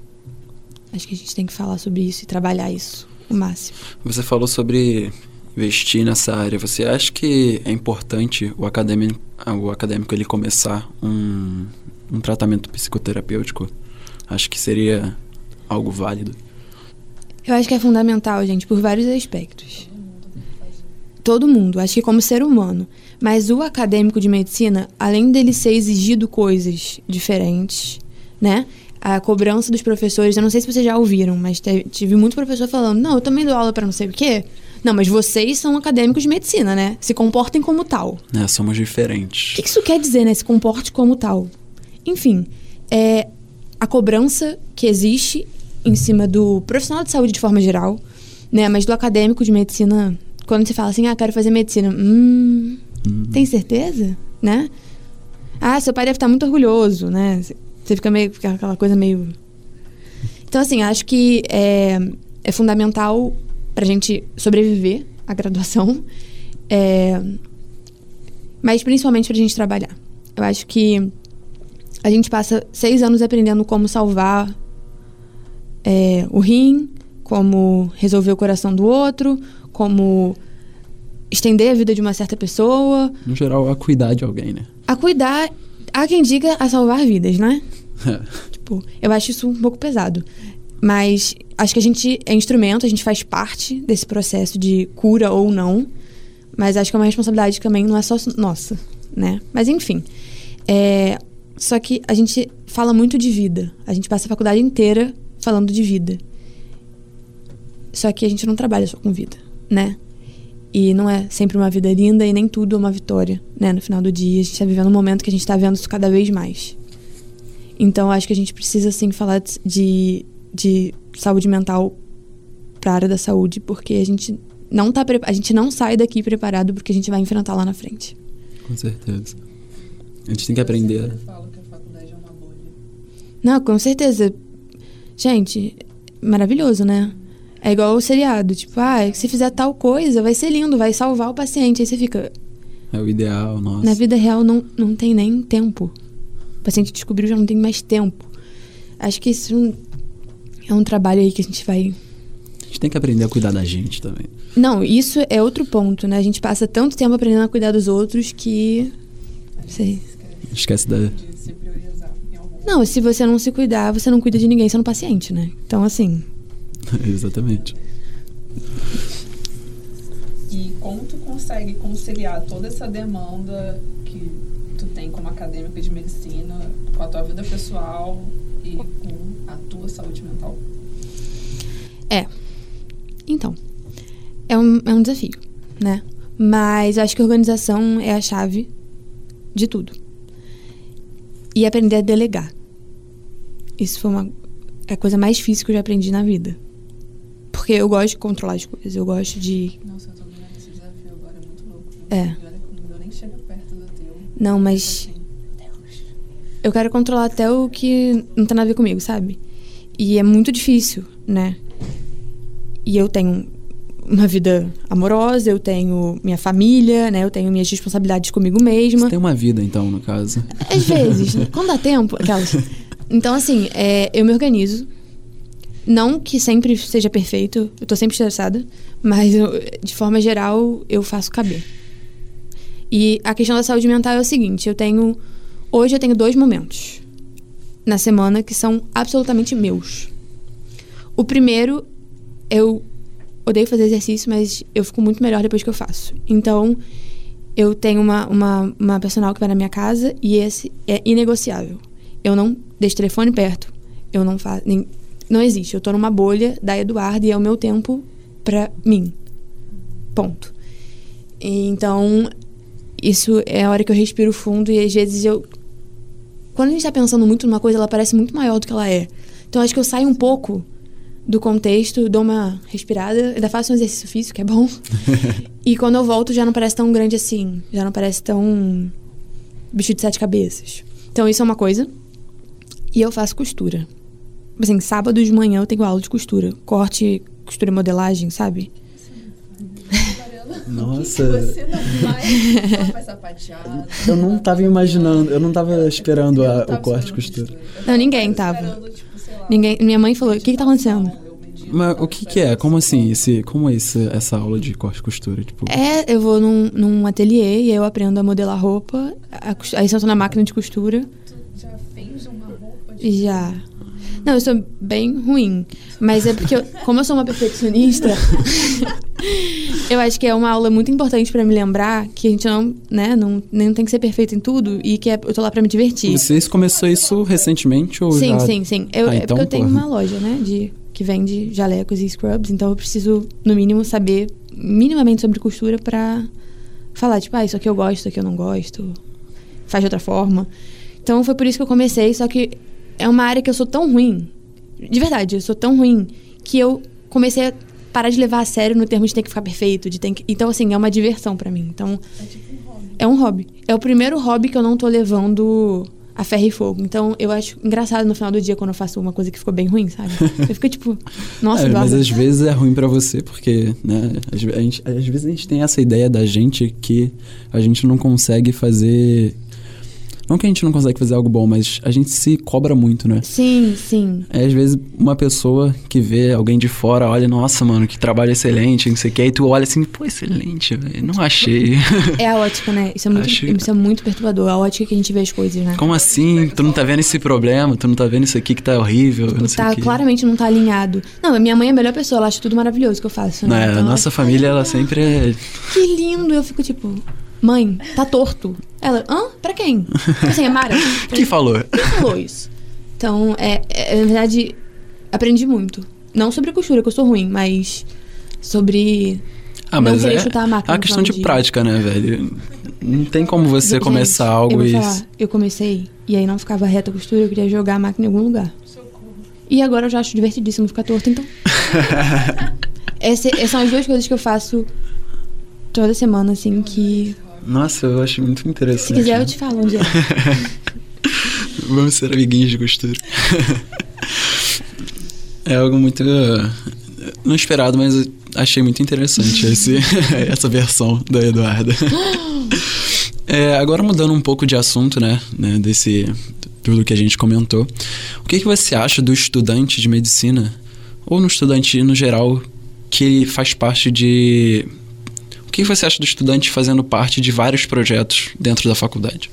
[SPEAKER 3] Acho que a gente tem que falar sobre isso e trabalhar isso o máximo.
[SPEAKER 2] Você falou sobre investir nessa área. Você acha que é importante o acadêmico, o acadêmico ele começar um, um tratamento psicoterapêutico, acho que seria algo válido.
[SPEAKER 3] Eu acho que é fundamental, gente, por vários aspectos. Todo mundo, acho que como ser humano. Mas o acadêmico de medicina, além dele ser exigido coisas diferentes, né? A cobrança dos professores, eu não sei se vocês já ouviram, mas tive muito professor falando: não, eu também dou aula para não sei o quê. Não, mas vocês são acadêmicos de medicina, né? Se comportem como tal.
[SPEAKER 2] É, somos diferentes.
[SPEAKER 3] O que isso quer dizer, né? Se comporte como tal. Enfim, é a cobrança que existe em cima do profissional de saúde de forma geral, né? Mas do acadêmico de medicina, quando você fala assim, ah, quero fazer medicina, hum, hum. tem certeza, né? Ah, seu pai deve estar muito orgulhoso, né? Você fica meio aquela coisa meio. Então, assim, acho que é, é fundamental para gente sobreviver à graduação, é, mas principalmente para gente trabalhar. Eu acho que a gente passa seis anos aprendendo como salvar é, o rim, como resolver o coração do outro, como estender a vida de uma certa pessoa.
[SPEAKER 2] No geral, a cuidar de alguém, né?
[SPEAKER 3] A cuidar, há quem diga a salvar vidas, né? tipo, eu acho isso um pouco pesado. Mas acho que a gente é instrumento, a gente faz parte desse processo de cura ou não. Mas acho que é uma responsabilidade também não é só nossa, né? Mas enfim. É, só que a gente fala muito de vida. A gente passa a faculdade inteira falando de vida. Só que a gente não trabalha só com vida, né? E não é sempre uma vida linda e nem tudo é uma vitória, né? No final do dia, a gente está vivendo um momento que a gente está vendo isso cada vez mais. Então, acho que a gente precisa, sim, falar de, de saúde mental para a área da saúde, porque a gente não tá a gente não sai daqui preparado porque a gente vai enfrentar lá na frente.
[SPEAKER 2] Com certeza. A gente tem que aprender.
[SPEAKER 3] Não, com certeza. Gente, maravilhoso, né? É igual o seriado, tipo, ah, se fizer tal coisa, vai ser lindo, vai salvar o paciente. Aí você fica.
[SPEAKER 2] É o ideal, nossa.
[SPEAKER 3] Na vida real não, não tem nem tempo. O paciente descobriu já não tem mais tempo. Acho que isso é um trabalho aí que a gente vai
[SPEAKER 2] gente tem que aprender a cuidar da gente também.
[SPEAKER 3] Não, isso é outro ponto, né? A gente passa tanto tempo aprendendo a cuidar dos outros que. Sei.
[SPEAKER 2] Esquece da.
[SPEAKER 1] De se priorizar em algum
[SPEAKER 3] Não, se você não se cuidar, você não cuida de ninguém sendo paciente, né? Então, assim.
[SPEAKER 2] Exatamente.
[SPEAKER 1] E como tu consegue conciliar toda essa demanda que tu tem como acadêmica de medicina com a tua vida pessoal e com a tua saúde mental?
[SPEAKER 3] É. Então. É um, é um desafio, né? Mas eu acho que a organização é a chave de tudo. E aprender a delegar. Isso foi uma, é a coisa mais difícil que eu já aprendi na vida. Porque eu gosto de controlar as coisas, eu gosto de.
[SPEAKER 1] Nossa, eu tô vivendo esse desafio agora, é muito louco.
[SPEAKER 3] É.
[SPEAKER 1] E olha que o meu nem chega perto do teu.
[SPEAKER 3] Não, mas
[SPEAKER 1] Assim, Deus.
[SPEAKER 3] eu quero controlar até o que não tem nada a ver comigo, sabe? E é muito difícil, né? E eu tenho uma vida amorosa, eu tenho minha família, né? Eu tenho minhas responsabilidades comigo mesma.
[SPEAKER 2] Você tem uma vida, então, no caso.
[SPEAKER 3] Às vezes, né? quando dá tempo, aquelas. Então, assim, é, eu me organizo. Não que sempre seja perfeito, eu tô sempre estressada, mas eu, de forma geral eu faço caber. E a questão da saúde mental é o seguinte: eu tenho. Hoje eu tenho dois momentos na semana que são absolutamente meus. O primeiro, eu odeio fazer exercício, mas eu fico muito melhor depois que eu faço. Então, eu tenho uma, uma, uma personal que vai na minha casa e esse é inegociável. Eu não deixo telefone perto. Eu não faço. Nem, não existe. Eu tô numa bolha da Eduardo e é o meu tempo pra mim. Ponto. Então, isso é a hora que eu respiro fundo e às vezes eu. Quando a gente tá pensando muito numa coisa, ela parece muito maior do que ela é. Então, acho que eu saio um pouco do contexto, dou uma respirada, ainda faço um exercício físico, que é bom. e quando eu volto, já não parece tão grande assim. Já não parece tão. bicho de sete cabeças. Então, isso é uma coisa. E eu faço costura. Assim, sábado de manhã eu tenho aula de costura. Corte, costura e modelagem, sabe?
[SPEAKER 2] Nossa.
[SPEAKER 1] Você não vai, faz sapateado.
[SPEAKER 2] Eu não tava imaginando, eu não tava esperando a- o corte
[SPEAKER 1] esperando
[SPEAKER 2] e costura.
[SPEAKER 3] Não, ninguém
[SPEAKER 1] tava tipo,
[SPEAKER 3] Ninguém, minha mãe falou: o que, que tá acontecendo?
[SPEAKER 2] Mas o que que é? Como assim? Esse, como é esse, essa aula de corte e costura? Tipo,
[SPEAKER 3] É, eu vou num, num ateliê e aí eu aprendo a modelar roupa. A, cos- aí sento na máquina de costura.
[SPEAKER 1] Tu já fez uma roupa de
[SPEAKER 3] Já. Não, eu sou bem ruim. Mas é porque, eu- como eu sou uma perfeccionista, eu acho que é uma aula muito importante pra me lembrar que a gente não, né, não, nem tem que ser perfeito em tudo e que é- eu tô lá pra me divertir.
[SPEAKER 2] você começou isso recentemente ou
[SPEAKER 3] Sim,
[SPEAKER 2] já...
[SPEAKER 3] sim, sim. Eu,
[SPEAKER 2] Ah,
[SPEAKER 3] é
[SPEAKER 2] então,
[SPEAKER 3] porque eu tenho
[SPEAKER 2] porra.
[SPEAKER 3] uma loja, né, de, que vende jalecos e scrubs, então eu preciso, no mínimo, saber minimamente sobre costura pra falar, tipo, ah, isso aqui eu gosto, isso aqui eu não gosto, faz de outra forma. Então foi por isso que eu comecei, só que é uma área que eu sou tão ruim, de verdade, eu sou tão ruim, que eu comecei a parar de levar a sério no termo de ter que ficar perfeito, de ter que... Então, assim, é uma diversão pra mim. Então,
[SPEAKER 1] É tipo um hobby.
[SPEAKER 3] é um hobby. É o primeiro hobby que eu não tô levando a ferro e fogo. Então, eu acho engraçado no final do dia quando eu faço uma coisa que ficou bem ruim, sabe? Eu fico tipo, nossa,
[SPEAKER 2] É, mas às vezes é ruim pra você, porque, né, às, a gente, às vezes a gente tem essa ideia da gente que a gente não consegue fazer. Não que a gente não consegue fazer algo bom, mas a gente se cobra muito, né?
[SPEAKER 3] Sim, sim.
[SPEAKER 2] É, às vezes uma pessoa que vê alguém de fora olha, nossa, mano, que trabalho excelente, não sei o que, e tu olha assim, pô, excelente, velho, não achei.
[SPEAKER 3] É a ótica, né? Isso é, muito,
[SPEAKER 2] Acho-
[SPEAKER 3] isso é muito perturbador. A ótica que a gente vê as coisas, né?
[SPEAKER 2] Como assim? Tu não tá vendo esse problema? Tu não tá vendo isso aqui que tá horrível? Não sei
[SPEAKER 3] Tá,
[SPEAKER 2] o quê.
[SPEAKER 3] claramente não tá alinhado. Não, minha mãe é a melhor pessoa, ela acha tudo maravilhoso que eu faço. Né?
[SPEAKER 2] Né,
[SPEAKER 3] Então,
[SPEAKER 2] a nossa
[SPEAKER 3] ela-
[SPEAKER 2] família, ela sempre é.
[SPEAKER 3] Que lindo! Eu fico tipo, mãe, tá torto. Ela, hã? Pra quem? Assim, é Mara.
[SPEAKER 2] Quem falou?
[SPEAKER 3] Quem falou isso? Então, é, é, na verdade, aprendi muito. Não sobre costura, que eu sou ruim, mas sobre.
[SPEAKER 2] Ah,
[SPEAKER 3] Não
[SPEAKER 2] mas
[SPEAKER 3] querer
[SPEAKER 2] é
[SPEAKER 3] chutar a máquina
[SPEAKER 2] é uma questão de
[SPEAKER 3] dia.
[SPEAKER 2] prática, né, velho? Não tem como você
[SPEAKER 3] Gente,
[SPEAKER 2] começar
[SPEAKER 3] eu
[SPEAKER 2] algo
[SPEAKER 3] vou
[SPEAKER 2] e.
[SPEAKER 3] falar, eu comecei e aí não ficava reta a costura, eu queria jogar a máquina em algum lugar. E agora eu já acho divertidíssimo ficar torto, então. Essas são as duas coisas que eu faço toda semana, assim, que.
[SPEAKER 2] Nossa, eu acho muito interessante.
[SPEAKER 3] Se quiser, eu te falo onde é.
[SPEAKER 2] Vamos ser amiguinhos de costura. é algo muito. uh, Não esperado, mas achei muito interessante esse, essa versão da Eduarda. É, agora mudando um pouco de assunto, né? né, Desse. Tudo que a gente comentou. O que, que você acha do estudante de medicina, ou no estudante no geral, que faz parte de. O que você acha do estudante fazendo parte de vários projetos dentro da faculdade?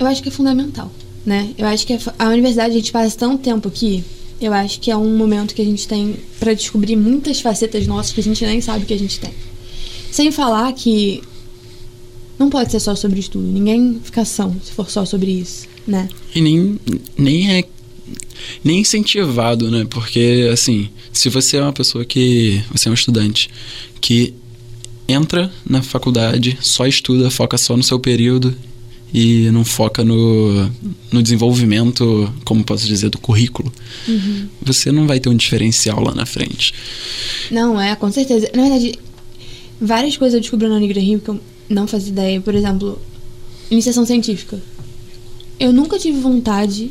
[SPEAKER 3] Eu acho que é fundamental, né? Eu acho que a universidade, a gente passa tanto tempo aqui, eu acho que é um momento que a gente tem para descobrir muitas facetas nossas que a gente nem sabe que a gente tem. Sem falar que não pode ser só sobre estudo. Ninguém fica são se for só sobre isso, né?
[SPEAKER 2] E nem, nem é nem incentivado, né? Porque, assim, se você é uma pessoa que. Você é um estudante que entra na faculdade, só estuda, foca só no seu período e não foca no, no desenvolvimento, como posso dizer, do currículo, uhum. você não vai ter um diferencial lá na frente.
[SPEAKER 3] Não, é, com certeza. Na verdade, várias coisas eu descobri na Negra Rio que eu não fazia ideia. Por exemplo, iniciação científica. Eu nunca tive vontade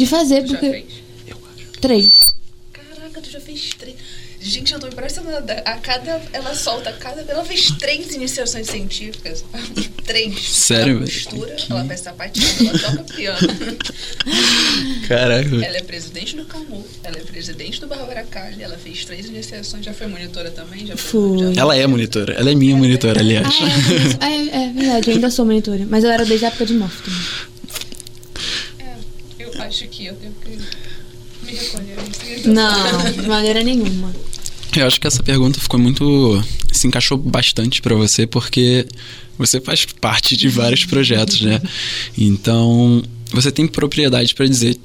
[SPEAKER 3] de fazer, fazer porque. Já fez? Eu acho. Três.
[SPEAKER 1] Caraca, tu já fez três. Gente, eu tô impressionada. A cada. Ela solta cada. Ela fez três iniciações científicas. três.
[SPEAKER 2] Sério?
[SPEAKER 1] Ela costura, que... ela faz sapatinho, ela toca piano.
[SPEAKER 2] Caraca.
[SPEAKER 1] Ela é presidente do CAMU, ela é presidente do Bárbara Cali, ela fez três iniciações, já foi monitora também? Já
[SPEAKER 3] foi.
[SPEAKER 2] Já... Ela é monitora, ela é minha é, monitora, aliás.
[SPEAKER 3] Ah, é, é, é, verdade, eu ainda sou monitora. Mas eu era desde a época de morte também.
[SPEAKER 1] Acho que eu tenho que me recolher.
[SPEAKER 3] Não, de maneira nenhuma.
[SPEAKER 2] Eu acho que essa pergunta ficou muito. se encaixou bastante para você, porque você faz parte de vários projetos, né? Então, você tem propriedade para dizer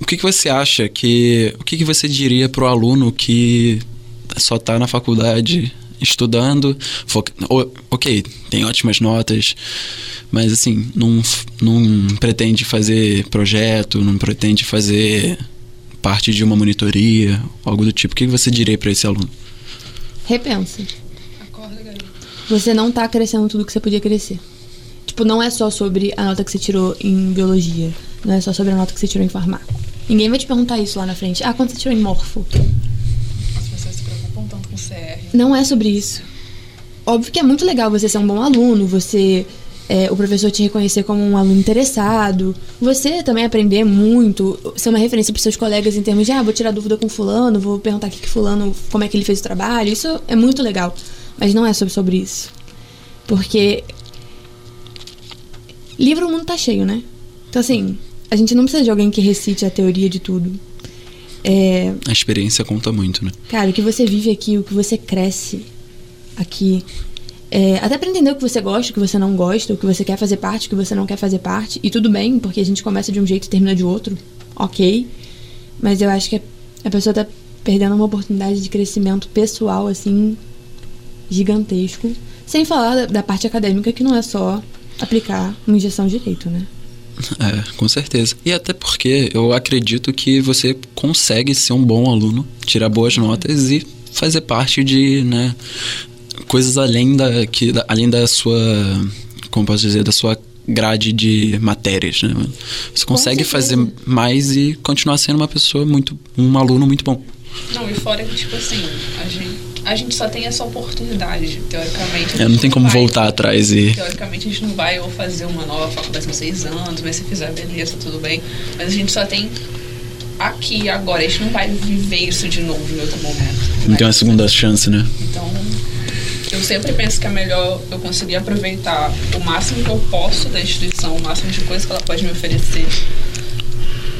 [SPEAKER 2] o que, que você acha que. O que, que você diria pro aluno que só tá na faculdade estudando, ok, tem ótimas notas, mas assim, não, não pretende fazer projeto, não pretende fazer parte de uma monitoria, algo do tipo. O que você diria para esse aluno?
[SPEAKER 3] Repensa. Acorda, garoto. Você não está crescendo tudo que você podia crescer. Tipo, não é só sobre a nota que você tirou em biologia. Não é só sobre a nota que você tirou em farmácia. Ninguém vai te perguntar isso lá na frente. Ah, quanto você tirou em morfo?
[SPEAKER 1] As pessoas se preocupam tanto com CR.
[SPEAKER 3] Não é sobre isso. Óbvio que é muito legal você ser um bom aluno, você é, o professor te reconhecer como um aluno interessado, você também aprender muito, ser uma referência para seus colegas em termos de, ah, vou tirar dúvida com fulano, vou perguntar aqui que fulano, como é que ele fez o trabalho, isso é muito legal, mas não é sobre, sobre isso. Porque livro o mundo tá cheio, né? Então assim, a gente não precisa de alguém que recite a teoria de tudo. É...
[SPEAKER 2] A experiência conta muito, né?
[SPEAKER 3] Cara, o que você vive aqui, o que você cresce aqui, é, até para entender o que você gosta, o que você não gosta, o que você quer fazer parte, o que você não quer fazer parte. E tudo bem, porque a gente começa de um jeito e termina de outro. Ok. Mas eu acho que a pessoa tá perdendo uma oportunidade de crescimento pessoal, assim, gigantesco. Sem falar da, da parte acadêmica, que não é só aplicar uma injeção de direito, né?
[SPEAKER 2] É, com certeza. E até porque eu acredito que você consegue ser um bom aluno, tirar boas notas e fazer parte de, né, coisas além da, que, além da sua. Como posso dizer? Da sua grade de matérias, né? Você consegue fazer mais e continuar sendo uma pessoa muito. um aluno muito bom.
[SPEAKER 1] Não, e fora que, tipo assim, a gente, a gente só tem essa oportunidade, teoricamente.
[SPEAKER 2] É, não tem como vai, voltar atrás e.
[SPEAKER 1] Teoricamente a gente não vai ou fazer uma nova faculdade com seis anos, mas se fizer, beleza, tudo bem. Mas a gente só tem aqui agora, a gente não vai viver isso de novo em outro momento.
[SPEAKER 2] Não tem uma segunda chance, né?
[SPEAKER 1] Então eu sempre penso que é melhor eu conseguir aproveitar o máximo que eu posso da instituição, o máximo de coisas que ela pode me oferecer,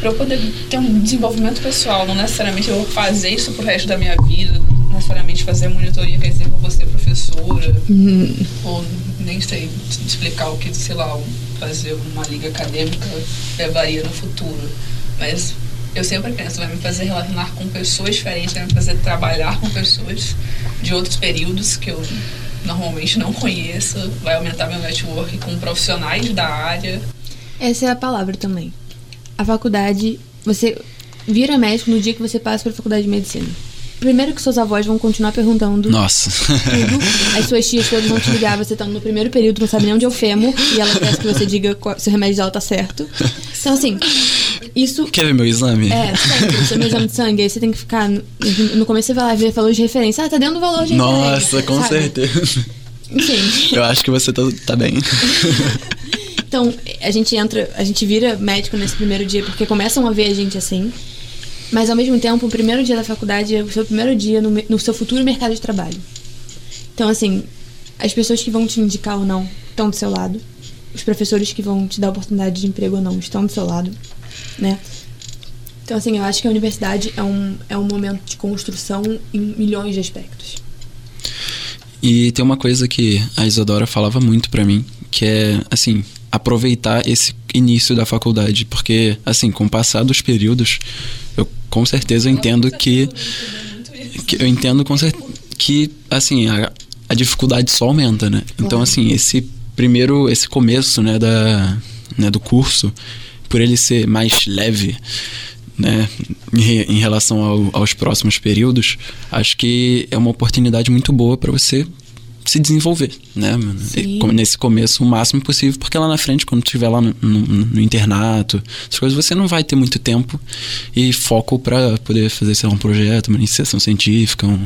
[SPEAKER 1] para eu poder ter um desenvolvimento pessoal. Não necessariamente eu vou fazer isso pro resto da minha vida, necessariamente fazer monitoria, quer dizer, eu vou ser professora, uhum. ou nem sei explicar o que, sei lá, fazer uma liga acadêmica levaria no futuro. Mas eu sempre penso, vai me fazer relacionar com pessoas diferentes, vai me fazer trabalhar com pessoas de outros períodos que eu normalmente não conheço, vai aumentar meu network com profissionais da área.
[SPEAKER 3] Essa é a palavra também. A faculdade, você vira médico no dia que você passa para a faculdade de medicina. Primeiro que seus avós vão continuar perguntando.
[SPEAKER 2] Nossa.
[SPEAKER 3] Tudo. As suas tias todas vão te ligar, você tá no primeiro período, não sabe nem onde é o fêmur, e ela quer que você diga se o remédio dela tá certo. Então, assim, isso.
[SPEAKER 2] Quer ver meu exame?
[SPEAKER 3] É, sempre. Seu meu exame de sangue. Aí você tem que ficar. No, no começo você vai lá ver valor de referência. Ah, tá dentro do valor de
[SPEAKER 2] Nossa,
[SPEAKER 3] referência.
[SPEAKER 2] Nossa, com
[SPEAKER 3] sabe?
[SPEAKER 2] certeza.
[SPEAKER 3] Enfim.
[SPEAKER 2] Eu acho que você tá, tá bem.
[SPEAKER 3] Então, a gente entra, a gente vira médico nesse primeiro dia porque começam a ver a gente assim. Mas ao mesmo tempo, o primeiro dia da faculdade é o seu primeiro dia no, no seu futuro mercado de trabalho. Então, assim, as pessoas que vão te indicar ou não estão do seu lado. Os professores que vão te dar oportunidade de emprego ou não estão do seu lado, né? Então, assim, eu acho que a universidade é um, é um momento de construção em milhões de aspectos.
[SPEAKER 2] E tem uma coisa que a Isadora falava muito para mim, que é, assim, aproveitar esse início da faculdade, porque, assim, com o passar dos períodos, eu com certeza entendo que, que eu entendo com que, assim, a, a dificuldade só aumenta, né? Então, assim, esse primeiro, esse começo, né, da, né, do curso, por ele ser mais leve, né, em, relação ao, aos próximos períodos, acho que é uma oportunidade muito boa para você se desenvolver, né? Nesse começo, o máximo possível, porque lá na frente, quando estiver lá no, no, no, internato, essas coisas, você não vai ter muito tempo e foco para poder fazer, sei lá, um projeto, uma iniciação científica, um,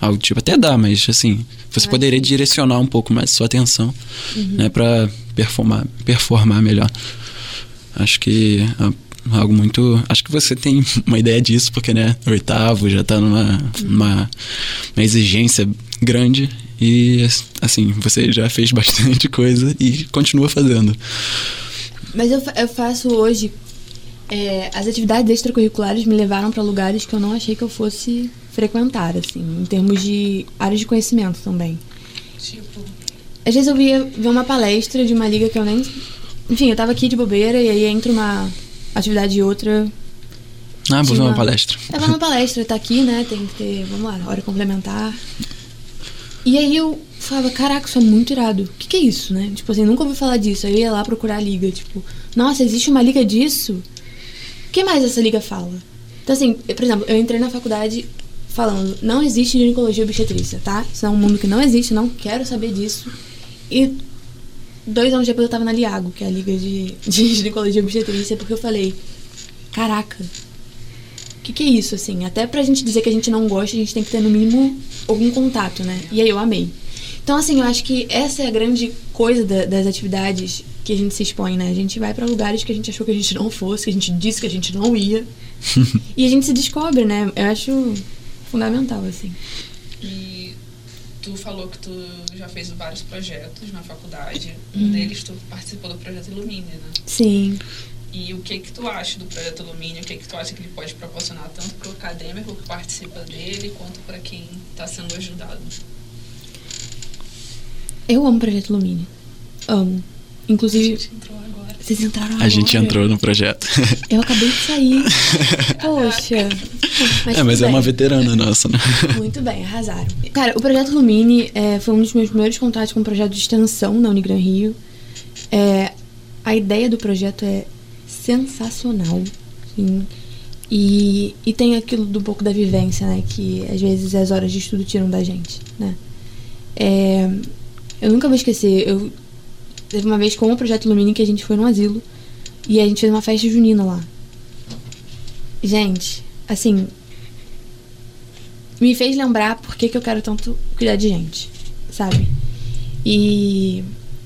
[SPEAKER 2] algo tipo. Até dá, mas assim, você poderia direcionar um pouco mais sua atenção, uhum. né? Para performar, performar melhor. Acho que é algo muito. Acho que você tem uma ideia disso, porque, né, oitavo já está numa uhum. uma, uma exigência grande e, assim, você já fez bastante coisa e continua fazendo.
[SPEAKER 3] Mas eu, eu faço hoje. É, as atividades extracurriculares me levaram para lugares que eu não achei que eu fosse frequentar, assim, em termos de áreas de conhecimento também. Tipo. Às vezes eu via ver uma palestra de uma liga que eu nem. Enfim, eu tava aqui de bobeira e aí entra uma atividade e outra.
[SPEAKER 2] Ah, vou ver uma palestra.
[SPEAKER 3] É uma palestra, tá aqui, né? Tem que ter, vamos lá, hora complementar. E aí eu falava, caraca, isso é muito irado. O que, que é isso, né? Tipo assim, nunca ouvi falar disso. Aí eu ia lá procurar a liga, tipo, nossa, existe uma liga disso? O que mais essa liga fala? Então, assim, por exemplo, eu entrei na faculdade falando, não existe ginecologia obstetrícia, tá? Isso é um mundo que não existe, não quero saber disso. E dois anos depois eu tava na Liago, que é a liga de, de ginecologia obstetrícia, porque eu falei, caraca, que, que é isso, assim? Até pra gente dizer que a gente não gosta, a gente tem que ter no mínimo algum contato, né? E aí eu amei. Então, assim, eu acho que essa é a grande coisa da, das atividades que a gente se expõe, né? A gente vai para lugares que a gente achou que a gente não fosse, que a gente disse que a gente não ia. e a gente se descobre, né? Eu acho fundamental, assim.
[SPEAKER 1] E tu falou que tu já fez vários projetos na faculdade. Um uhum. deles tu participou do projeto Ilumine, né?
[SPEAKER 3] Sim.
[SPEAKER 1] E o que que tu acha do projeto Alumínio? O que que tu acha que ele pode proporcionar tanto para o acadêmico que participa dele, quanto para quem está sendo ajudado?
[SPEAKER 3] Eu amo o projeto Alumínio. Amo. Inclusive.
[SPEAKER 1] A gente entrou agora.
[SPEAKER 3] Vocês entraram agora.
[SPEAKER 2] A gente entrou no projeto.
[SPEAKER 3] Eu acabei de sair. Poxa.
[SPEAKER 2] Mas é, mas é uma veterana nossa, né?
[SPEAKER 3] Muito bem, arrasaram. Cara, o projeto Lumine é, foi um dos meus primeiros contatos com um projeto de extensão na Unigran Rio. É, a ideia do projeto é sensacional. Sim. E, e tem aquilo do pouco da vivência, né? Que às vezes as horas de estudo tiram da gente, né? É, eu nunca vou esquecer. Eu, teve uma vez com o Projeto Lumine que a gente foi num asilo e a gente fez uma festa junina lá. Gente, assim. Me fez lembrar por que, que eu quero tanto cuidar de gente, sabe? E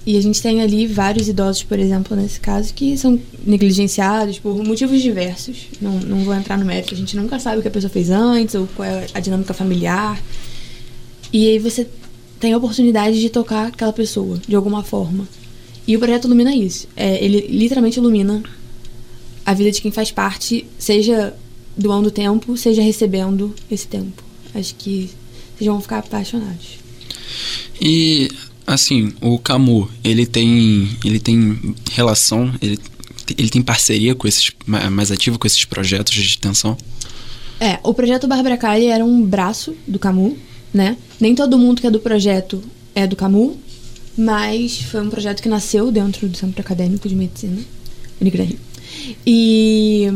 [SPEAKER 3] e a gente tem ali vários idosos, por exemplo, nesse caso, que são negligenciados por motivos diversos. Não, não vou entrar no mérito, a gente nunca sabe o que a pessoa fez antes ou qual é a dinâmica familiar. E aí você tem a oportunidade de tocar aquela pessoa, de alguma forma. E o projeto ilumina isso. É, ele literalmente ilumina a vida de quem faz parte, seja doando tempo, seja recebendo esse tempo. Acho que vocês vão ficar apaixonados.
[SPEAKER 2] E Assim, o Camu, ele tem, ele tem relação, ele, ele tem parceria com esses, mais ativo com esses projetos de extensão?
[SPEAKER 3] É, o projeto Bárbara Cali era um braço do Camu, né? Nem todo mundo que é do projeto é do Camu, mas foi um projeto que nasceu dentro do Centro Acadêmico de Medicina, Unigran E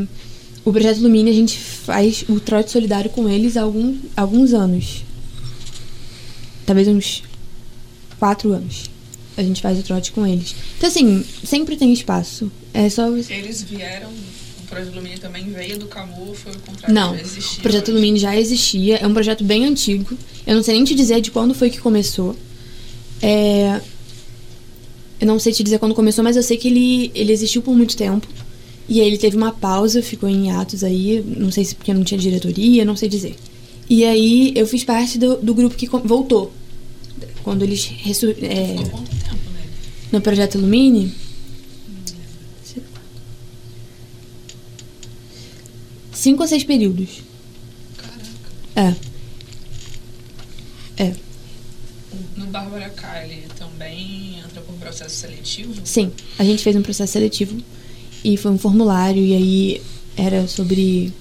[SPEAKER 3] o projeto Lumine, a gente faz o trote solidário com eles há alguns anos. Talvez uns quatro anos. A gente faz o trote com eles. Então, assim, sempre tem espaço. É só.
[SPEAKER 1] Eles vieram. O Projeto Lumine também veio do Camu, foi o contrário.
[SPEAKER 3] Não, o Projeto Lumine já existia. É um projeto bem antigo. Eu não sei nem te dizer de quando foi que começou. É... Eu não sei te dizer quando começou, mas eu sei que ele, ele existiu por muito tempo. E aí ele teve uma pausa, ficou em atos aí, não sei se porque não tinha diretoria, não sei dizer. E aí eu fiz parte do, do grupo que voltou. Quando eles
[SPEAKER 1] ressur... é, Ficou quanto tempo, né?
[SPEAKER 3] No projeto Illumine. Cinco ou seis períodos.
[SPEAKER 1] Caraca.
[SPEAKER 3] É. É.
[SPEAKER 1] No Bárbara Kylie também entra por processo seletivo?
[SPEAKER 3] Sim, a gente fez um processo seletivo e foi um formulário e aí era sobre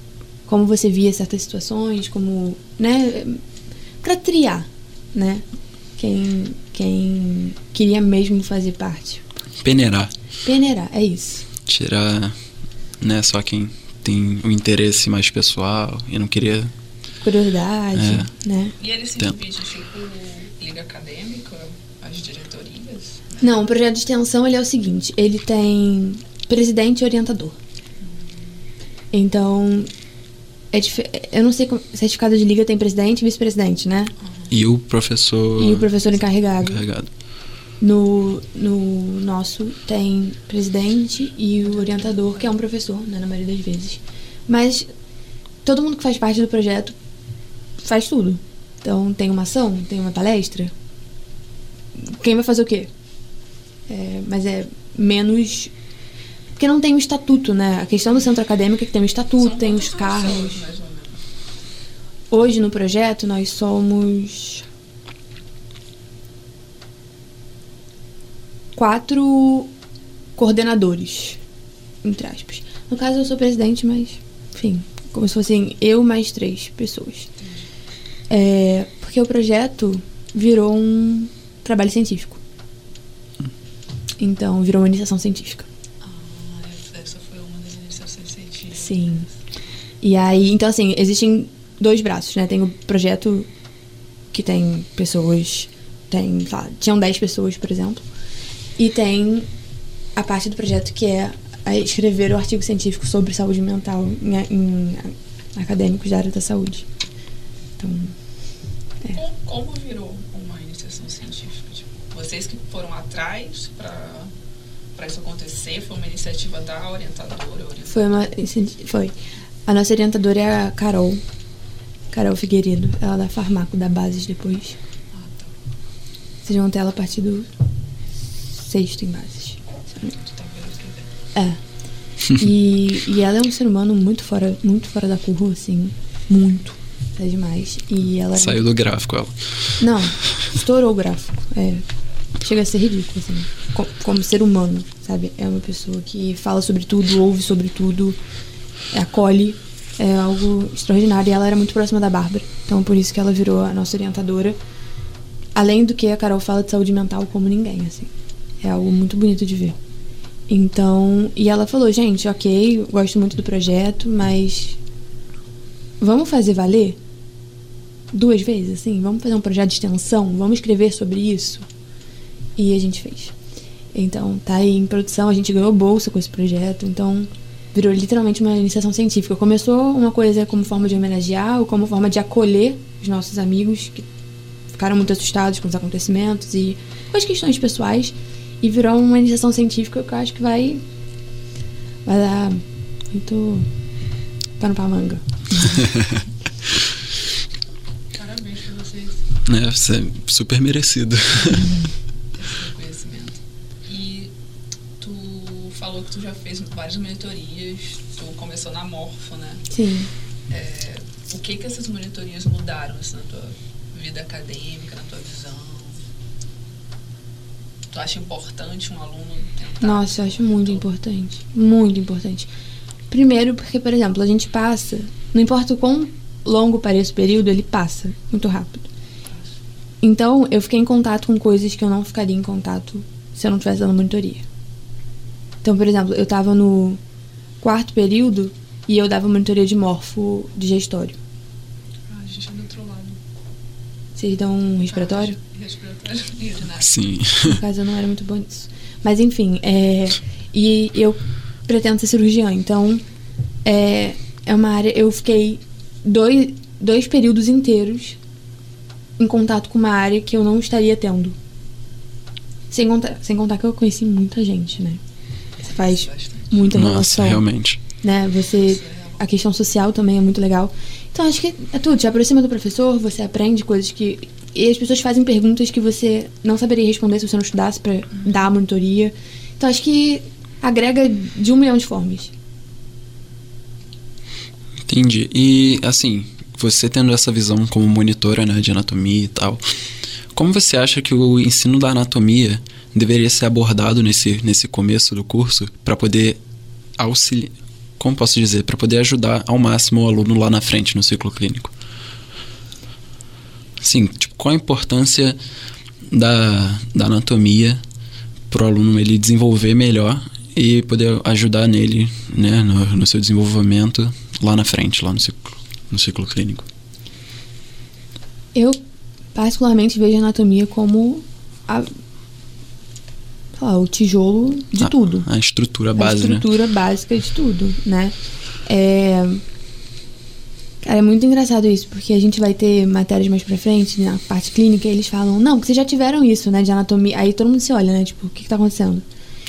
[SPEAKER 3] como você via certas situações, como, né, para triar, né? Quem quem queria mesmo fazer parte.
[SPEAKER 2] Peneirar.
[SPEAKER 3] Peneirar, é isso.
[SPEAKER 2] Tirar, né, só quem tem um interesse mais pessoal e não queria
[SPEAKER 3] curiosidade, é. né?
[SPEAKER 1] E ele se divide tipo liga acadêmica, as diretorias? Né?
[SPEAKER 3] Não, o projeto de extensão ele é o seguinte, ele tem presidente e orientador. Então, é eu não sei como. Certificado de liga tem presidente e vice-presidente, né?
[SPEAKER 2] E o professor.
[SPEAKER 3] E o professor encarregado.
[SPEAKER 2] encarregado.
[SPEAKER 3] No, no nosso tem presidente e o orientador, que é um professor, né, na maioria das vezes. Mas todo mundo que faz parte do projeto faz tudo. Então tem uma ação, tem uma palestra. Quem vai fazer o quê? É, mas é menos porque não tem um estatuto, né? A questão do centro acadêmico é que tem um estatuto, São tem os cargos. Hoje no projeto nós somos quatro coordenadores, entre aspas. No caso eu sou presidente, mas enfim, como se fossem eu mais três pessoas. É, porque o projeto virou um trabalho científico. Então, virou uma iniciação científica. Sim. E aí, então assim, existem dois braços, né? Tem o projeto que tem pessoas, tem, lá, tinham 10 pessoas, por exemplo, e tem a parte do projeto que é escrever o artigo científico sobre saúde mental em, em acadêmicos da área da saúde. Então,
[SPEAKER 1] é. Como, como virou uma iniciação científica? Tipo, vocês que foram atrás para para isso acontecer? Foi uma iniciativa da orientadora? orientadora?
[SPEAKER 3] Foi uma foi. A nossa orientadora é a Carol. Carol Figueiredo. Ela da Farmaco, da Bases depois. Ah, tá. Vocês vão ter ela a partir do sexto em Bases. É. e, e ela é um ser humano muito fora, muito fora da curva, assim. Muito. É demais. E ela.
[SPEAKER 2] Saiu do gráfico, ela.
[SPEAKER 3] Não, estourou o gráfico. É chega a ser ridículo, assim, como, como ser humano, sabe? É uma pessoa que fala sobre tudo, ouve sobre tudo, acolhe, é algo extraordinário. E ela era muito próxima da Bárbara, então por isso que ela virou a nossa orientadora. Além do que a Carol fala de saúde mental como ninguém, assim. É algo muito bonito de ver. Então, e ela falou, gente, ok, gosto muito do projeto, mas vamos fazer valer? Duas vezes, assim? Vamos fazer um projeto de extensão? Vamos escrever sobre isso? E a gente fez. Então, tá aí em produção, a gente ganhou bolsa com esse projeto, então virou literalmente uma iniciação científica. Começou uma coisa como forma de homenagear, ou como forma de acolher os nossos amigos que ficaram muito assustados com os acontecimentos e com as questões pessoais, e virou uma iniciação científica que eu acho que vai vai dar muito pano pra manga.
[SPEAKER 1] Parabéns pra vocês.
[SPEAKER 2] É, você é super merecido.
[SPEAKER 1] falou que tu já fez várias monitorias, tu começou na Morfo, né?
[SPEAKER 3] Sim.
[SPEAKER 1] É, o que que essas monitorias mudaram assim, na tua vida acadêmica, na tua visão? Tu acha importante um aluno tentar?
[SPEAKER 3] Nossa, eu acho muito importante. Muito importante. Primeiro porque, por exemplo, a gente passa, não importa o quão longo pareça o período, ele passa muito rápido. Então, eu fiquei em contato com coisas que eu não ficaria em contato se eu não tivesse dando monitoria. Então, por exemplo, eu estava no quarto período e eu dava monitoria de morfo digestório.
[SPEAKER 1] Ah, a gente é do outro lado.
[SPEAKER 3] Vocês dão um respiratório?
[SPEAKER 1] Ah, respiratório e
[SPEAKER 2] Sim.
[SPEAKER 3] No caso, eu não era muito bom nisso. Mas, enfim, é, e eu pretendo ser cirurgiã, então é, é uma área... Eu fiquei dois, dois períodos inteiros em contato com uma área que eu não estaria tendo. Sem contar, sem contar que eu conheci muita gente, né? Faz muita
[SPEAKER 2] Nossa,
[SPEAKER 3] relação.
[SPEAKER 2] realmente.
[SPEAKER 3] Né? Você. A questão social também é muito legal. Então acho que é tudo. Te aproxima do professor, você aprende coisas que. E as pessoas fazem perguntas que você não saberia responder se você não estudasse para dar a monitoria. Então acho que agrega de um milhão de formas.
[SPEAKER 2] Entendi. E assim, você tendo essa visão como monitora né, de anatomia e tal, como você acha que o ensino da anatomia deveria ser abordado nesse, nesse começo do curso para poder auxiliar, como posso dizer, para poder ajudar ao máximo o aluno lá na frente no ciclo clínico? Sim, tipo, qual a importância da, da anatomia para o aluno ele desenvolver melhor e poder ajudar nele né, no, no seu desenvolvimento lá na frente, lá no ciclo, no ciclo clínico?
[SPEAKER 3] Eu, particularmente, vejo a anatomia como a, lá, o tijolo de
[SPEAKER 2] a,
[SPEAKER 3] tudo.
[SPEAKER 2] A estrutura base,
[SPEAKER 3] A estrutura
[SPEAKER 2] né?
[SPEAKER 3] básica de tudo, né? É... Cara, é muito engraçado isso, porque a gente vai ter matérias mais pra frente, na parte clínica, e eles falam, não, porque vocês já tiveram isso, né, de anatomia. Aí todo mundo se olha, né, tipo, o que que tá acontecendo?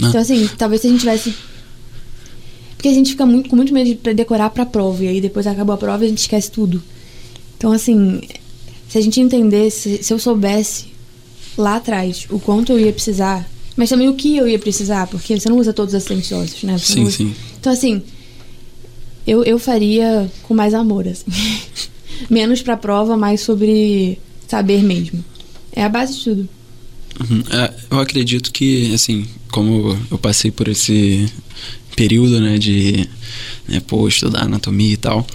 [SPEAKER 2] Ah.
[SPEAKER 3] Então, assim, talvez se a gente tivesse... Porque a gente fica muito, com muito medo de decorar pra prova, e aí depois acabou a prova e a gente esquece tudo. Então, assim, se a gente entendesse, se eu soubesse lá atrás o quanto eu ia precisar, mas também o que eu ia precisar, porque você não usa todos os assistentes ósseos, né? Você
[SPEAKER 2] Sim,
[SPEAKER 3] usa-
[SPEAKER 2] sim.
[SPEAKER 3] Então, assim, eu, eu faria com mais amor, assim. Menos pra prova, mais sobre saber mesmo. É a base de tudo.
[SPEAKER 2] Uhum. É, eu acredito que, assim, como eu passei por esse período, né, de né, pô, estudar anatomia e tal,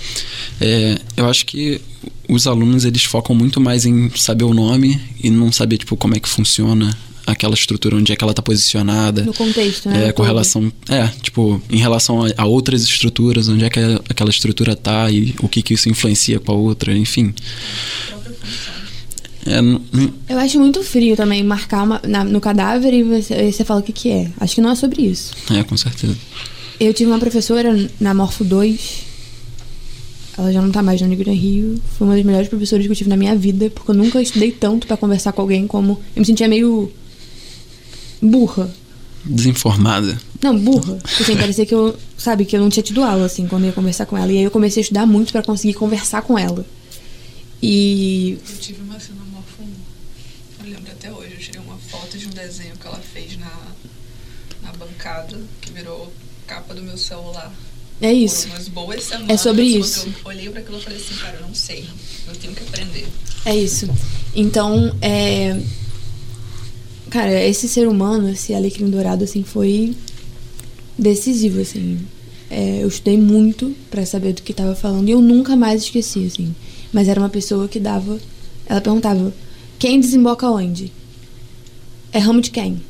[SPEAKER 2] é, eu acho que os alunos eles focam muito mais em saber o nome e não saber tipo como é que funciona aquela estrutura, onde é que ela tá posicionada.
[SPEAKER 3] No contexto, né?
[SPEAKER 2] É, com relação. É, tipo, em relação a, a outras estruturas, onde é que aquela estrutura tá e o que que isso influencia com a outra, enfim. É,
[SPEAKER 3] Eu acho muito frio também marcar uma- na- no cadáver e você, você fala o que, que é. Acho que não é sobre isso.
[SPEAKER 2] é, com certeza.
[SPEAKER 3] Eu tive uma professora na Morfo 2. Ela já não tá mais na Unigran Rio. Foi uma das melhores professoras que eu tive na minha vida, porque eu nunca estudei tanto pra conversar com alguém como. Eu me sentia meio. Burra.
[SPEAKER 2] Desinformada.
[SPEAKER 3] Não, burra. Tipo Assim, parecia que eu, sabe, que eu não tinha tido aula, assim, quando eu ia conversar com ela. E aí eu comecei a estudar muito pra conseguir conversar com ela. E.
[SPEAKER 1] Eu tive uma 1. Eu lembro até hoje. Eu tirei uma foto de um desenho que ela fez na, na bancada, que virou capa do meu celular.
[SPEAKER 3] É isso.
[SPEAKER 1] Por umas boas semanas.
[SPEAKER 3] É sobre
[SPEAKER 1] porque
[SPEAKER 3] isso.
[SPEAKER 1] Eu olhei pra aquilo e falei assim, cara, eu não sei. Eu tenho que aprender.
[SPEAKER 3] É isso. Então, é. Cara, esse ser humano, esse alecrim dourado, assim, foi decisivo, assim. É, eu estudei muito pra saber do que tava falando e eu nunca mais esqueci, assim. Mas era uma pessoa que dava. Ela perguntava: quem desemboca onde? É ramo de quem?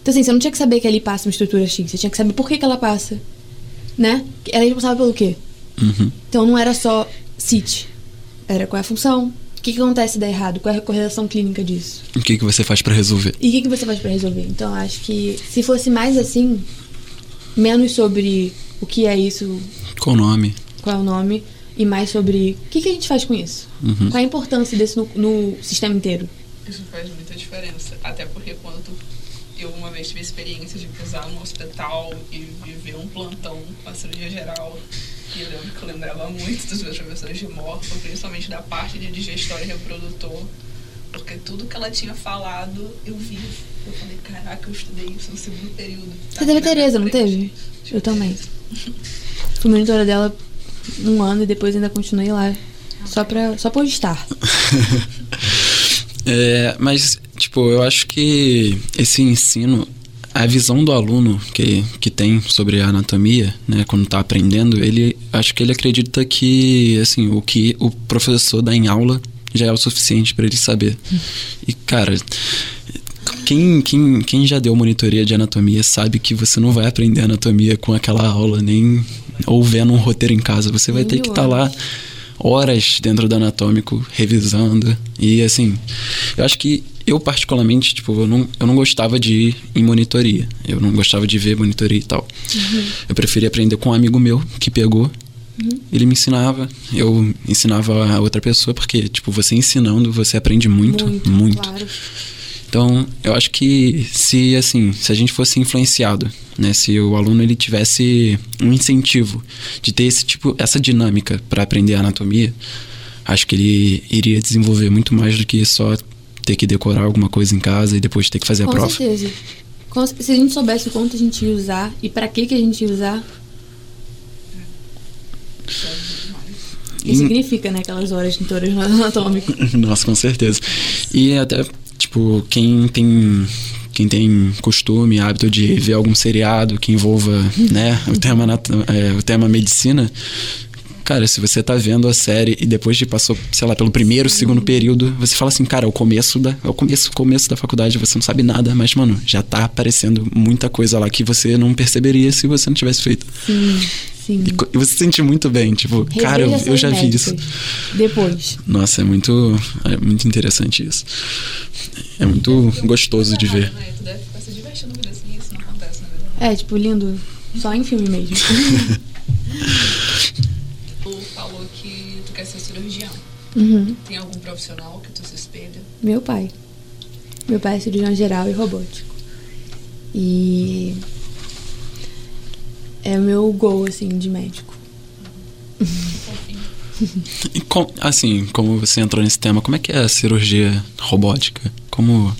[SPEAKER 3] Então, assim, você não tinha que saber que ali passa uma estrutura X, você tinha que saber por que, que ela passa. Né? Ela é responsável pelo quê?
[SPEAKER 2] Uhum.
[SPEAKER 3] Então não era só CIT. Era qual é a função, o que, que acontece se der errado, qual é a correlação clínica disso.
[SPEAKER 2] O que, que você faz pra resolver?
[SPEAKER 3] E o que, que você faz pra resolver? Então acho que se fosse mais assim, menos sobre o que é isso,
[SPEAKER 2] Qual o nome?
[SPEAKER 3] qual é o nome, e mais sobre o que, que a gente faz com isso.
[SPEAKER 2] Uhum.
[SPEAKER 3] Qual é a importância desse no, no sistema inteiro.
[SPEAKER 1] Isso faz muita diferença. Até porque quando tu- eu uma vez tive a experiência de pisar no hospital e viver um plantão com a cirurgia geral. E eu lembro que eu lembrava muito dos meus professores de morfo, principalmente da parte de digestório e reprodutor. Porque tudo que ela tinha falado, eu vi. Eu falei, caraca, eu estudei isso no segundo período. Tá
[SPEAKER 3] Você teve
[SPEAKER 1] na
[SPEAKER 3] Tereza, não teve? Eu também. Fui monitora dela um ano e depois ainda continuei lá. Só pra, só por estar.
[SPEAKER 2] É, mas, tipo, eu acho que esse ensino, a visão do aluno que, que tem sobre a anatomia, né, quando tá aprendendo, ele acho que ele acredita que, assim, o que o professor dá em aula já é o suficiente para ele saber. E, cara, quem, quem, quem já deu monitoria de anatomia sabe que você não vai aprender anatomia com aquela aula, nem ou vendo um roteiro em casa. Você vai ter que estar lá
[SPEAKER 3] anos.
[SPEAKER 2] horas dentro do anatômico, revisando. E assim, eu acho que eu particularmente, tipo, eu não, eu não gostava de ir em monitoria. Eu não gostava de ver monitoria e tal. Eu preferia aprender com um amigo meu que pegou. Ele me ensinava, eu ensinava a outra pessoa, porque, tipo, você ensinando, você aprende muito, muito.
[SPEAKER 3] Claro.
[SPEAKER 2] Então, eu acho que se assim, se a gente fosse influenciado, né, se o aluno ele tivesse um incentivo de ter esse tipo, essa dinâmica para aprender anatomia, acho que ele iria desenvolver muito mais do que só ter que decorar alguma coisa em casa e depois ter que fazer
[SPEAKER 3] Com
[SPEAKER 2] a prova.
[SPEAKER 3] certeza. Com- se a gente soubesse quanto a gente ia usar e pra que que a gente ia usar, isso significa, né, aquelas horas de teoria anatômico.
[SPEAKER 2] Nossa, com certeza. E até, tipo, quem tem quem tem costume, hábito de ver algum seriado que envolva, né, o tema, é, o tema medicina, cara, se você tá vendo a série e depois de passou, sei lá, pelo primeiro, segundo período, você fala assim, cara, é o começo da, é o começo, começo da faculdade, você não sabe nada, mas, mano, já tá aparecendo muita coisa lá que você não perceberia se você não tivesse feito.
[SPEAKER 3] Sim, sim.
[SPEAKER 2] E, você se sente muito bem, tipo, cara, eu,
[SPEAKER 3] Reveja
[SPEAKER 2] eu já vi isso.
[SPEAKER 3] Depois.
[SPEAKER 2] Nossa, é muito, é muito interessante isso. É muito gostoso de ver.
[SPEAKER 1] Tu deve ficar se divertindo vendo isso não acontece, na verdade.
[SPEAKER 3] É, tipo, lindo. Só em filme mesmo. Uhum.
[SPEAKER 1] Tem algum profissional que tu se espelha?
[SPEAKER 3] Meu pai. Meu pai é cirurgião geral e robótico. E é o meu gol, assim, de médico.
[SPEAKER 2] E com- assim, como você entrou nesse tema, como é que é a cirurgia robótica? Como,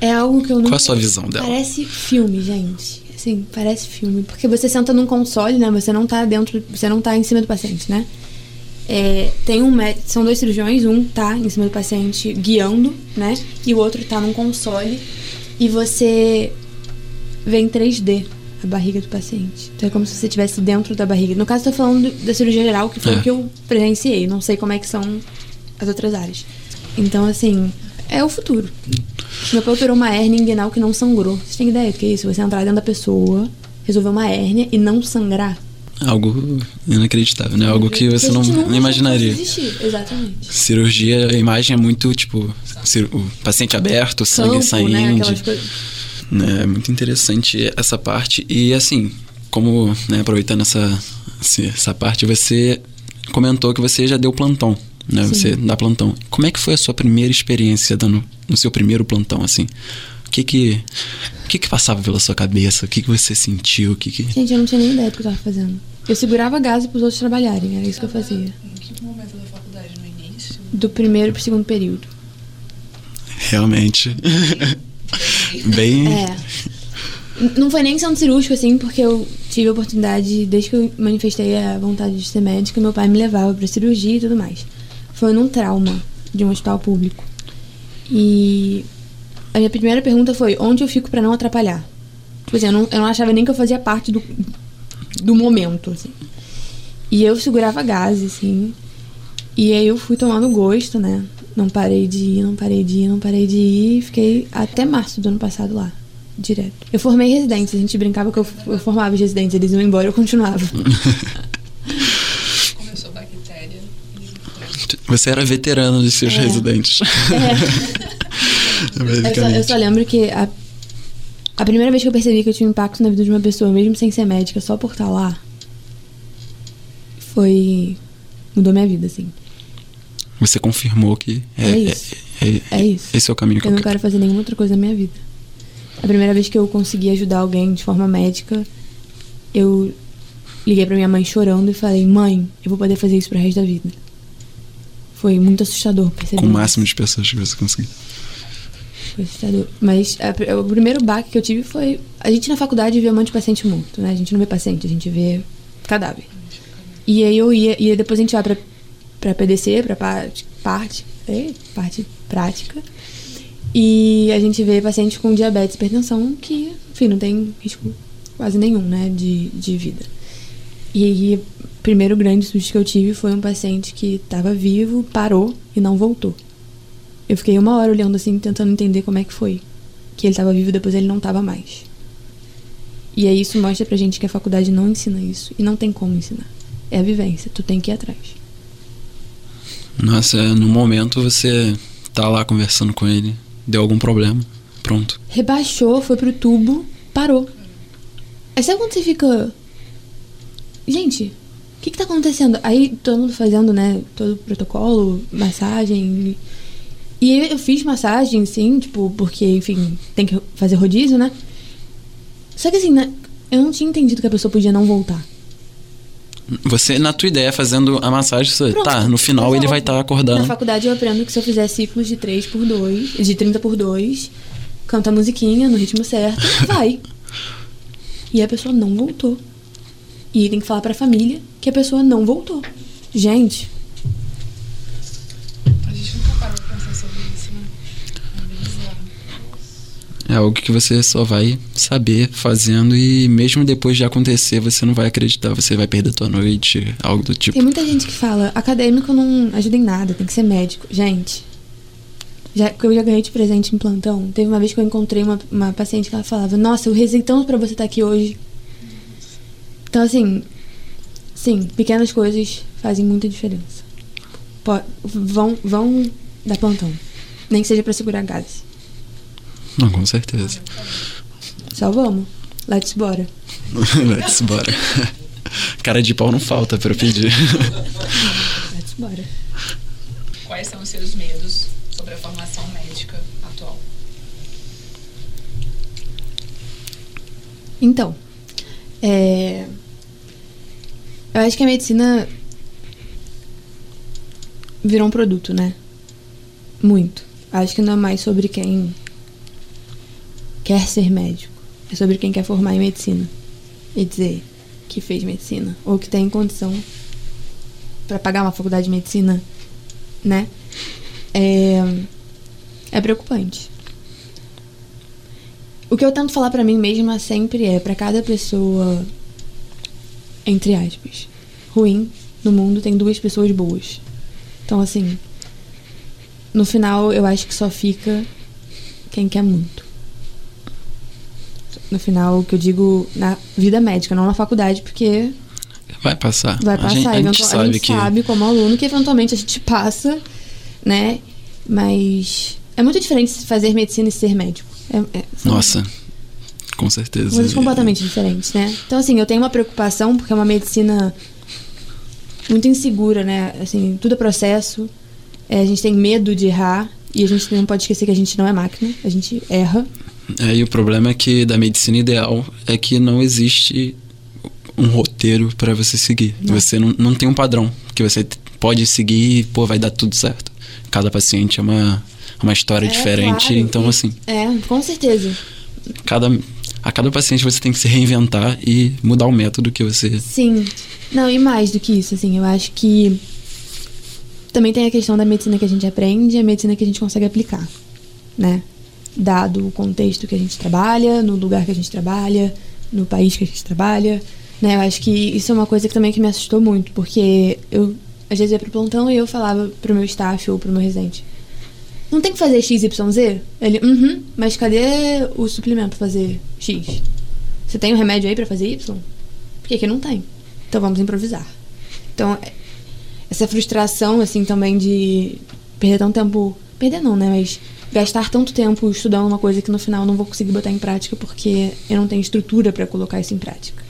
[SPEAKER 3] É algo que eu não.
[SPEAKER 2] qual é a sua visão dela?
[SPEAKER 3] Parece filme, gente. Assim, parece filme. Porque você senta num console, né? Você não tá dentro. Você não tá em cima do paciente, né? É, tem um mé- São dois cirurgiões, um tá em cima do paciente guiando, né? E o outro tá num console. E você vê em 3D a barriga do paciente. Então é como se você estivesse dentro da barriga. No caso, eu tô falando do- da cirurgia geral, que foi
[SPEAKER 2] É.
[SPEAKER 3] o que eu presenciei. Não sei como é que são as outras áreas. Então, assim, é o futuro. Meu pai operou uma hérnia inguinal que não sangrou. Vocês têm ideia do que é isso? Você entrar dentro da pessoa, resolver uma hérnia e não sangrar.
[SPEAKER 2] Algo inacreditável, né? Algo que você não, não imaginaria.
[SPEAKER 3] Exatamente.
[SPEAKER 2] Cirurgia, a imagem é muito, tipo, o paciente aberto, sangue
[SPEAKER 3] Campo,
[SPEAKER 2] saindo.
[SPEAKER 3] né? Aquelas coisas.
[SPEAKER 2] né? É muito interessante essa parte. E assim, como, né, aproveitando essa, essa parte, você comentou que você já deu plantão, né?
[SPEAKER 3] Sim.
[SPEAKER 2] Você dá plantão. Como é que foi a sua primeira experiência dando no seu primeiro plantão, assim? O que que, o que, que passava pela sua cabeça? O que, que você sentiu? O que que...
[SPEAKER 3] Gente, eu não tinha nem ideia do que eu tava fazendo. Eu segurava gás pros outros trabalharem, era isso que eu fazia.
[SPEAKER 1] Em que momento da faculdade? No início?
[SPEAKER 3] Do primeiro pro segundo período.
[SPEAKER 2] Realmente. Bem...
[SPEAKER 3] É. Não foi nem centro cirúrgico, assim, porque eu tive a oportunidade, desde que eu manifestei a vontade de ser médica, meu pai me levava pra cirurgia e tudo mais. Foi num trauma de um hospital público. E a minha primeira pergunta foi: onde eu fico pra não atrapalhar? Tipo assim, eu não, eu não achava nem que eu fazia parte do, do momento, assim. E eu segurava gás, assim. E aí eu fui tomando gosto, né? Não parei de ir, não parei de ir, não parei de ir. Fiquei até março do ano passado lá, direto. Eu formei residentes, a gente brincava que eu, eu formava os residentes, eles iam embora eu continuava.
[SPEAKER 1] Começou a bactéria e
[SPEAKER 2] Você era veterano dos seus
[SPEAKER 3] É.
[SPEAKER 2] residentes.
[SPEAKER 3] Eu só, eu só lembro que a, a primeira vez que eu percebi que eu tinha um impacto na vida de uma pessoa, mesmo sem ser médica, só por estar lá, foi. mudou minha vida, assim.
[SPEAKER 2] Você confirmou que é,
[SPEAKER 3] É isso.
[SPEAKER 2] é- é-
[SPEAKER 3] É isso.
[SPEAKER 2] esse é o caminho que
[SPEAKER 3] Eu
[SPEAKER 2] eu
[SPEAKER 3] não
[SPEAKER 2] quero.
[SPEAKER 3] fazer nenhuma outra coisa na minha vida. A primeira vez que eu consegui ajudar alguém de forma médica, eu liguei pra minha mãe chorando e falei: Mãe, eu vou poder fazer isso pro resto da vida. Foi muito assustador perceber.
[SPEAKER 2] Com o máximo de pessoas que você conseguir.
[SPEAKER 3] Assustador. Mas a o primeiro baque que eu tive foi. A gente na faculdade vê um monte de paciente morto, né? A gente não vê paciente, a gente vê cadáver. E aí eu ia, e depois a gente vai pra, pra PDC, pra parte, parte, é, parte prática. E a gente vê paciente com diabetes e hipertensão que, enfim, não tem risco quase nenhum, né, de, de vida. E aí, o primeiro grande susto que eu tive foi um paciente que estava vivo, parou e não voltou. Eu fiquei uma hora olhando assim, tentando entender como é que foi. Que ele estava vivo depois ele não estava mais. E aí isso mostra pra gente que a faculdade não ensina isso. E não tem como ensinar. É a vivência, tu tem que ir atrás.
[SPEAKER 2] Nossa, no momento você tá lá conversando com ele, deu algum problema, pronto.
[SPEAKER 3] Rebaixou, foi pro tubo, parou. Aí sabe quando você fica. Gente, o que que tá acontecendo? Aí todo mundo fazendo, né? Todo o protocolo, massagem. E eu fiz massagem, sim, tipo, porque, enfim, tem que fazer rodízio, né? Só que assim, né, eu não tinha entendido que a pessoa podia não voltar.
[SPEAKER 2] Você, na tua ideia, fazendo a massagem, você,
[SPEAKER 3] Pronto.
[SPEAKER 2] tá, no final ele vai estar
[SPEAKER 3] Na
[SPEAKER 2] acordando.
[SPEAKER 3] faculdade eu aprendo que se eu fizer ciclos de 3 por 2, de 30 por 2, canta a musiquinha no ritmo certo, vai. E a pessoa não voltou. E tem que falar pra família que a pessoa não voltou. Gente,
[SPEAKER 1] É
[SPEAKER 2] algo que você só vai saber fazendo e mesmo depois de acontecer, você não vai acreditar, você vai perder tua noite, algo do tipo.
[SPEAKER 3] tem muita gente que fala, acadêmico não ajuda em nada, tem que ser médico. Gente, já, eu já ganhei de presente em plantão. Teve uma vez que eu encontrei uma, uma paciente que ela falava, nossa, eu rezei tanto pra você estar aqui hoje. Então, assim, sim, pequenas coisas fazem muita diferença. Vão, vão dar plantão. Nem que seja pra segurar gases.
[SPEAKER 2] Não, com certeza.
[SPEAKER 3] Só vamos. Let's bora.
[SPEAKER 2] Let's bora. Cara de pau não falta pra eu pedir.
[SPEAKER 3] Let's bora.
[SPEAKER 1] Quais são os seus medos sobre a formação médica atual?
[SPEAKER 3] Então, é... eu acho que a medicina virou um produto, né? Muito. Acho que não é mais sobre quem quer ser médico. É sobre quem quer formar em medicina. E dizer que fez medicina. Ou que tem condição para pagar uma faculdade de medicina, né? É, é preocupante. O que eu tento falar pra mim mesma sempre é pra cada pessoa entre aspas ruim no mundo tem duas pessoas boas. Então assim, no final eu acho que só fica quem quer muito. No final, o que eu digo na vida médica, não na faculdade, porque
[SPEAKER 2] Vai passar.
[SPEAKER 3] vai
[SPEAKER 2] A
[SPEAKER 3] passar.
[SPEAKER 2] gente, a gente sabe que.
[SPEAKER 3] sabe como aluno que eventualmente a gente passa, né? Mas é muito diferente fazer medicina e ser médico. É- é-
[SPEAKER 2] Nossa, com certeza.
[SPEAKER 3] Coisas completamente diferentes, né? Então, assim, eu tenho uma preocupação porque é uma medicina muito insegura, né? Assim, tudo é processo. É, a gente tem medo de errar. E a gente não pode esquecer que a gente não é máquina. A gente erra.
[SPEAKER 2] É, e o problema é que da medicina ideal é que não existe um roteiro pra você seguir.
[SPEAKER 3] Não.
[SPEAKER 2] Você não, não tem um padrão que você pode seguir e, pô, vai dar tudo certo. Cada paciente é uma, uma história
[SPEAKER 3] É,
[SPEAKER 2] diferente,
[SPEAKER 3] claro.
[SPEAKER 2] então assim,
[SPEAKER 3] É, com certeza.
[SPEAKER 2] cada, a cada paciente você tem que se reinventar e mudar o método que você.
[SPEAKER 3] Sim. Não, e mais do que isso, assim, eu acho que também tem a questão da medicina que a gente aprende e a medicina que a gente consegue aplicar, né? Dado o contexto que a gente trabalha, no lugar que a gente trabalha, no país que a gente trabalha, né? Eu acho que isso é uma coisa que também que me assustou muito, porque eu às vezes ia pro plantão e eu falava pro meu staff ou pro meu residente, não tem que fazer XYZ? Ele, uhum, mas cadê o suplemento pra fazer X? Você tem um remédio aí pra fazer Y? Por que, que não tem? Então vamos improvisar. Então, é- essa frustração, assim, também de perder tanto tempo. Perder não, né? Mas gastar tanto tempo estudando uma coisa que no final não vou conseguir botar em prática porque eu não tenho estrutura pra colocar isso em prática.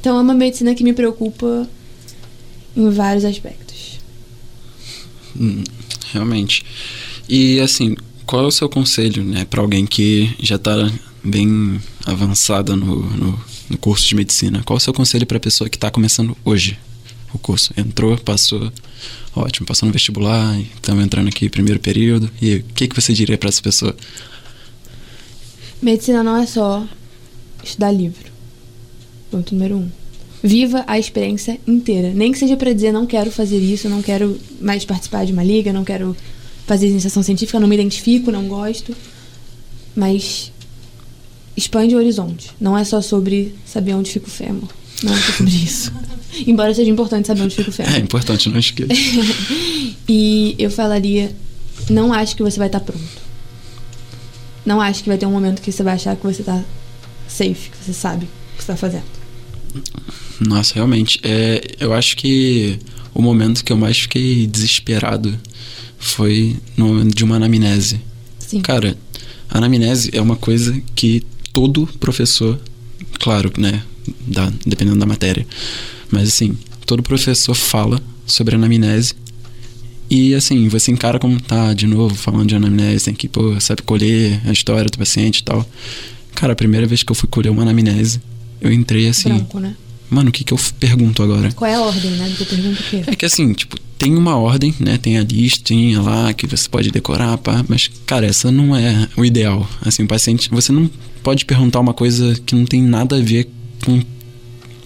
[SPEAKER 3] Então é uma medicina que me preocupa em vários aspectos.
[SPEAKER 2] Hum, realmente. E assim, qual é o seu conselho, né, para alguém que já tá bem avançada no, no, no curso de medicina? Qual é o seu conselho para pessoa que tá começando hoje o curso? Entrou, passou, ótimo, passou no vestibular, estamos entrando aqui primeiro período. E o que que você diria para essa pessoa?
[SPEAKER 3] Medicina não é só estudar livro. Ponto número um. Viva a experiência inteira. Nem que seja pra dizer não quero fazer isso, não quero mais participar de uma liga, não quero fazer iniciação científica, não me identifico, não gosto. Mas expande o horizonte. Não é só sobre saber onde fica o fêmur. Não é só sobre isso. Embora seja importante saber onde fica o fêmur.
[SPEAKER 2] É importante, não esqueça.
[SPEAKER 3] E eu falaria: não acho que você vai estar pronto. Não acho que vai ter um momento que você vai achar que você tá safe, que você sabe o que você tá fazendo.
[SPEAKER 2] Nossa, realmente. É, eu acho que o momento que eu mais fiquei desesperado foi no momento de uma anamnese.
[SPEAKER 3] Sim.
[SPEAKER 2] Cara, a anamnese é uma coisa que todo professor, claro, né, da, dependendo da matéria, mas assim, todo professor fala sobre anamnese E assim, você encara como tá de novo falando de anamnese, tem que, pô, sabe, colher a história do paciente e tal. Cara, a primeira vez que eu fui colher uma anamnese, eu entrei assim.
[SPEAKER 3] Branco, né?
[SPEAKER 2] Mano, o que, que eu pergunto agora?
[SPEAKER 3] Qual é a ordem, né? Do que eu pergunto o quê?
[SPEAKER 2] É que assim, tipo, tem uma ordem, né? Tem a listinha lá que você pode decorar, pá, mas, cara, essa não é o ideal. Assim, o paciente, você não pode perguntar uma coisa que não tem nada a ver com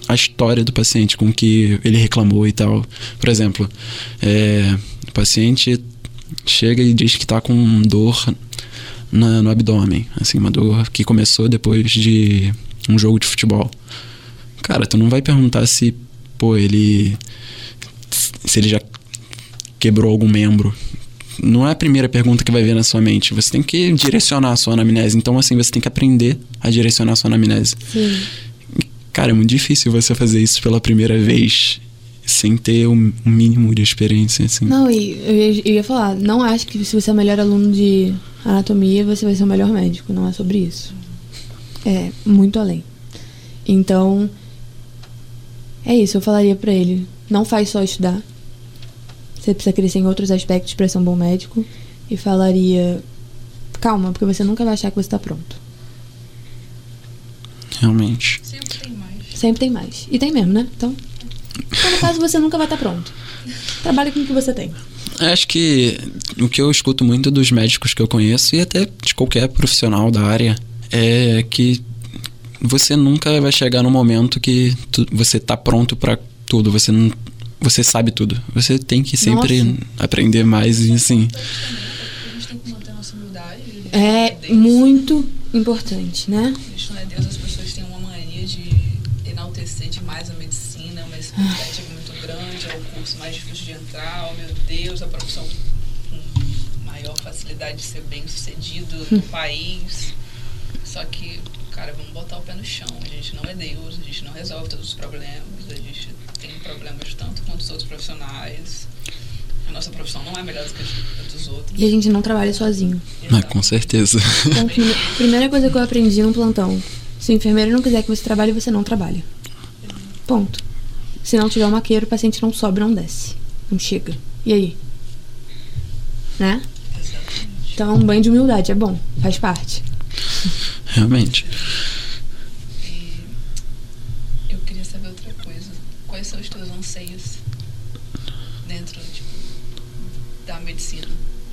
[SPEAKER 2] a história do paciente, com que ele reclamou e tal. Por exemplo, é, o paciente chega e diz que tá com dor na, no abdômen, assim, uma dor que começou depois de um jogo de futebol. Cara, tu não vai perguntar se, pô, ele. se ele já quebrou algum membro. Não é a primeira pergunta que vai vir na sua mente. Você tem que direcionar a sua anamnese. Então, assim, você tem que aprender a direcionar a sua anamnese.
[SPEAKER 3] Sim.
[SPEAKER 2] Cara, é muito difícil você fazer isso pela primeira vez sem ter o um mínimo de experiência, assim.
[SPEAKER 3] Não, e eu ia, eu ia falar, não acho que se você é o melhor aluno de anatomia, você vai ser o melhor médico. Não é sobre isso. É muito além. Então, é isso, eu falaria pra ele, não faz só estudar. Você precisa crescer em outros aspectos para ser um bom médico. E falaria, calma, porque você nunca vai achar que você tá pronto.
[SPEAKER 2] Realmente.
[SPEAKER 1] Sempre tem mais.
[SPEAKER 3] E tem mesmo, né? Então, então no caso, você nunca vai estar pronto. Trabalhe com o que você tem.
[SPEAKER 2] Acho que o que eu escuto muito dos médicos que eu conheço e até de qualquer profissional da área é que você nunca vai chegar no momento que tu, você tá pronto para tudo. Você não, você sabe tudo. Você tem que sempre
[SPEAKER 3] Nossa.
[SPEAKER 2] aprender mais e assim.
[SPEAKER 1] A gente tem que manter a nossa humildade. a gente
[SPEAKER 3] É muito importante, né?
[SPEAKER 1] A gente não é Deus, uma expectativa muito grande, é o curso mais difícil de entrar, oh meu Deus, a profissão com maior facilidade de ser bem sucedido no país. Só que, cara, vamos botar o pé no chão. A gente não é Deus, a gente não resolve todos os problemas, a gente tem problemas tanto quanto os outros profissionais. A nossa profissão não é melhor do que a dos outros.
[SPEAKER 3] E a gente não trabalha sozinho.
[SPEAKER 2] Ah, com certeza.
[SPEAKER 3] Então, prime- primeira coisa que eu aprendi no plantão: se o enfermeiro não quiser que você trabalhe, você não trabalha. Ponto. Se não tiver um maqueiro, o paciente não sobe, não desce. Não chega. E aí? Né?
[SPEAKER 1] Exatamente.
[SPEAKER 3] Então, um banho de humildade é bom, faz parte.
[SPEAKER 2] Realmente.
[SPEAKER 1] E eu queria saber outra coisa. Quais são os teus anseios dentro tipo, da medicina?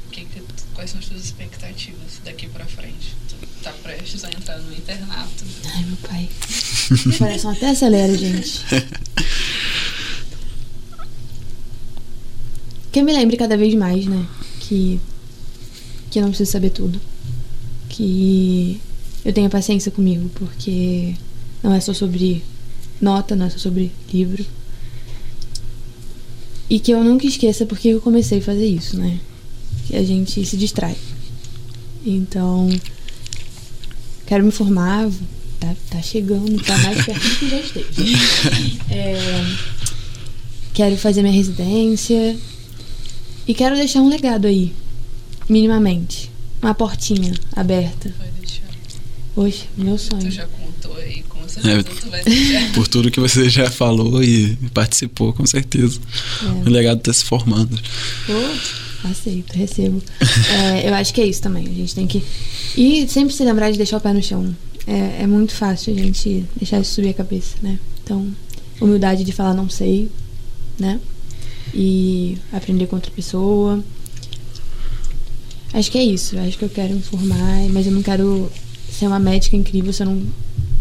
[SPEAKER 1] Que que quais são as tuas expectativas daqui pra frente? Tu tá prestes a entrar no internato.
[SPEAKER 3] Ai, meu pai. Meu coração até acelera, gente. Que eu me lembre cada vez mais, né? Que, que eu não preciso saber tudo. Que eu tenha paciência comigo, porque não é só sobre nota, não é só sobre livro. E que eu nunca esqueça porque eu comecei a fazer isso, né? Que a gente se distrai. Então, quero me formar, tá, tá chegando, tá mais perto do que já esteve. É, quero fazer minha residência e quero deixar um legado aí, minimamente. Uma portinha aberta.
[SPEAKER 1] Vai deixar.
[SPEAKER 3] Hoje, meu
[SPEAKER 1] Tu
[SPEAKER 3] sonho.
[SPEAKER 1] já contou aí, com certeza
[SPEAKER 2] É.
[SPEAKER 1] tu vai deixar.
[SPEAKER 2] Por tudo que você já falou e participou, com certeza. O
[SPEAKER 3] É.
[SPEAKER 2] legado tá se formando.
[SPEAKER 3] Oh, aceito, recebo. É, eu acho que é isso também. A gente tem que. E sempre se lembrar de deixar o pé no chão. É, é muito fácil a gente deixar isso subir a cabeça, né? Então, humildade de falar não sei, né? E aprender com outra pessoa. Acho que é isso. Acho que eu quero me formar, mas eu não quero ser uma médica incrível se eu não,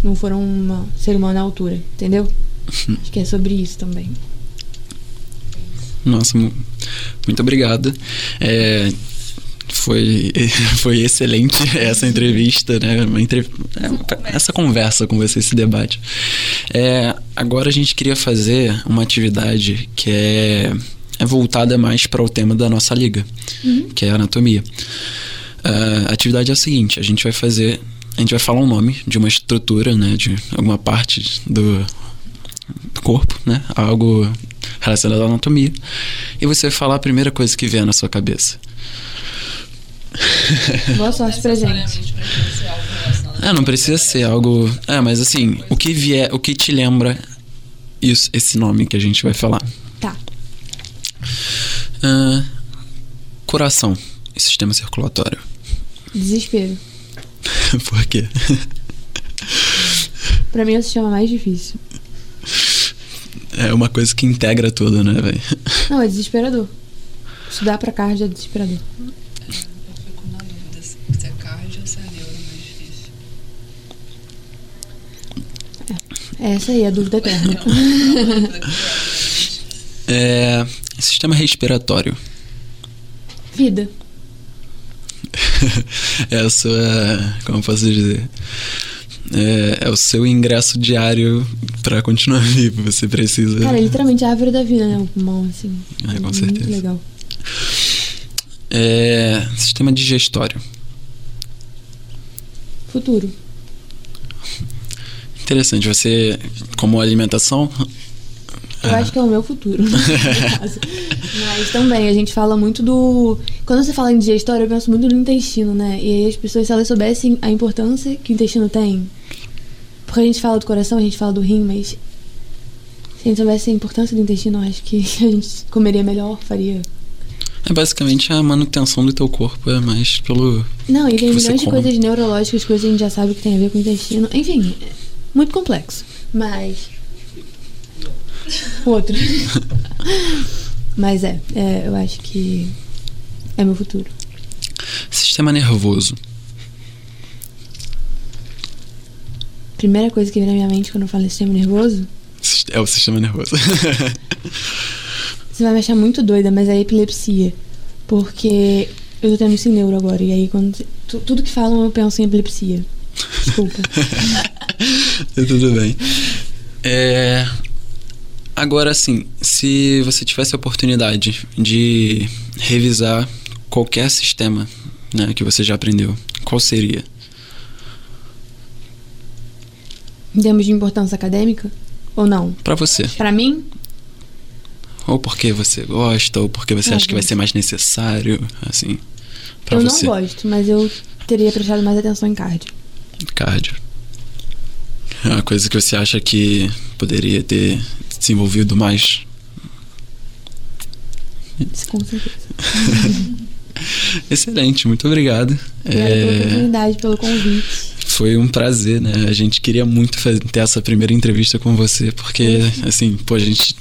[SPEAKER 3] não for um ser humano à altura, entendeu? Acho que é sobre isso também.
[SPEAKER 2] Nossa, mu- muito obrigado. É, foi, foi excelente essa entrevista, né? Entre- é, essa conversa com você, esse debate. É, agora a gente queria fazer uma atividade que é, é voltada mais para o tema da nossa liga, que é a anatomia. Ah, a atividade é a seguinte: a gente vai fazer. A gente vai falar um nome de uma estrutura, né? De alguma parte do, do corpo, né? Algo relacionado à anatomia. E você vai falar a primeira coisa que vier na sua cabeça.
[SPEAKER 3] Boa sorte pra gente.
[SPEAKER 2] É, não precisa ser algo. É, mas assim, o que vier, o que te lembra isso, esse nome que a gente vai falar.
[SPEAKER 3] Tá.
[SPEAKER 2] Ah, Coração e sistema circulatório.
[SPEAKER 3] Desespero.
[SPEAKER 2] Por quê?
[SPEAKER 3] Pra mim é o sistema mais difícil.
[SPEAKER 2] É uma coisa que integra tudo, né, velho?
[SPEAKER 3] Não, é desesperador. Estudar pra cardio é desesperador. Essa aí é a dúvida eterna.
[SPEAKER 2] É, sistema respiratório.
[SPEAKER 3] Vida.
[SPEAKER 2] é a sua. Como eu posso dizer? É, é o seu ingresso diário pra continuar vivo. Você precisa.
[SPEAKER 3] Cara, é literalmente a árvore da vida, né? O pulmão, assim.
[SPEAKER 2] É, com
[SPEAKER 3] muito
[SPEAKER 2] certeza.
[SPEAKER 3] legal.
[SPEAKER 2] É, sistema digestório.
[SPEAKER 3] Futuro.
[SPEAKER 2] Interessante. Você, como alimentação.
[SPEAKER 3] Eu
[SPEAKER 2] Ah.
[SPEAKER 3] acho que é o meu futuro. Mas também, a gente fala muito do. Quando você fala em digestório, eu penso muito no intestino, né? E aí as pessoas, se elas soubessem a importância que o intestino tem. Porque a gente fala do coração, a gente fala do rim, mas. Se a gente soubesse a importância do intestino, eu acho que a gente comeria melhor, faria.
[SPEAKER 2] É basicamente a manutenção do teu corpo, é mais pelo.
[SPEAKER 3] Não, e tem milhões de coisas neurológicas, coisas que a gente já sabe que tem a ver com o intestino. Enfim, é muito complexo. Mas. Outro. Mas é, é, eu acho que é meu futuro.
[SPEAKER 2] Sistema nervoso.
[SPEAKER 3] Primeira coisa que vem na minha mente quando eu falo em sistema nervoso,
[SPEAKER 2] É o sistema nervoso.
[SPEAKER 3] você vai me achar muito doida, mas é epilepsia. Porque eu tô tendo isso em neuro agora. E aí, quando tu- tudo que falam, eu penso em epilepsia. Desculpa.
[SPEAKER 2] Tudo bem. É, Agora, assim, se você tivesse a oportunidade de revisar qualquer sistema né, que você já aprendeu, qual seria?
[SPEAKER 3] em termos de importância acadêmica, ou não?
[SPEAKER 2] Pra você.
[SPEAKER 3] Pra mim,
[SPEAKER 2] Ou porque você gosta, ou porque você
[SPEAKER 3] Ah,
[SPEAKER 2] acha que vai ser mais necessário, assim, pra
[SPEAKER 3] eu
[SPEAKER 2] você.
[SPEAKER 3] não gosto, mas eu teria prestado mais atenção em cardio.
[SPEAKER 2] Cardio. É uma coisa que você acha que poderia ter desenvolvido mais.
[SPEAKER 3] Isso, Com certeza.
[SPEAKER 2] Excelente, muito obrigado.
[SPEAKER 3] Obrigada
[SPEAKER 2] É,
[SPEAKER 3] pela oportunidade, pelo convite.
[SPEAKER 2] Foi um prazer, né? A gente queria muito faz- ter essa primeira entrevista com você, porque, assim, pô, a gente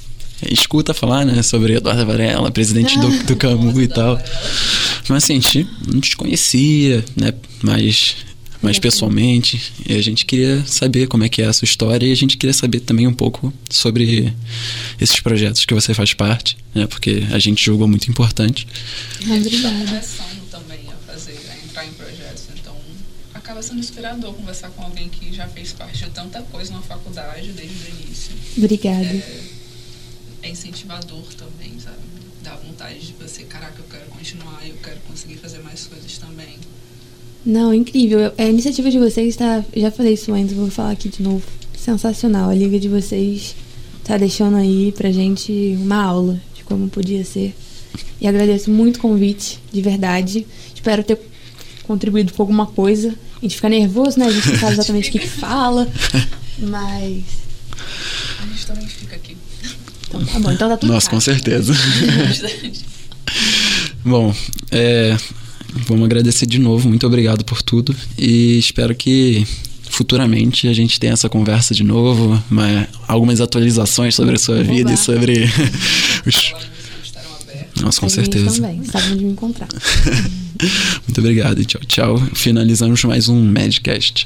[SPEAKER 2] escuta falar, né, sobre Eduardo Varela, presidente do, do Camu e tal. Mas, assim, a gente não te conhecia, né, mais, mais pessoalmente, e a gente queria saber como é que é a sua história, e a gente queria saber também um pouco sobre esses projetos que você faz parte, né, porque a gente julgou muito importante.
[SPEAKER 3] Obrigada.
[SPEAKER 1] começando também a fazer, a entrar em projetos. Então, acaba sendo inspirador conversar com alguém que já fez parte de tanta coisa na faculdade desde o início.
[SPEAKER 3] Obrigada.
[SPEAKER 1] É, é incentivador também, sabe? Dá vontade de você, caraca, eu quero continuar, eu quero conseguir fazer mais coisas também.
[SPEAKER 3] Não, incrível. A iniciativa de vocês está. Já falei isso antes, vou falar aqui de novo. Sensacional. A liga de vocês tá deixando aí pra gente uma aula de como podia ser. E agradeço muito o convite, de verdade. Espero ter contribuído com alguma coisa. A gente fica nervoso, né? A gente não sabe exatamente o que, que fala. Mas.
[SPEAKER 1] A gente também fica aqui.
[SPEAKER 3] Então tá bom, então tá tudo
[SPEAKER 2] Nossa, com
[SPEAKER 3] certo.
[SPEAKER 2] certeza.
[SPEAKER 1] Bastante.
[SPEAKER 2] Bom, é, vamos agradecer de novo, muito obrigado por tudo e espero que futuramente a gente tenha essa conversa de novo, mas algumas atualizações sobre a sua
[SPEAKER 3] Oba.
[SPEAKER 2] vida e sobre os... Nossa, com certeza.
[SPEAKER 3] também, sabe onde me encontrar.
[SPEAKER 2] Muito obrigado e tchau, tchau. Finalizamos mais um Madcast.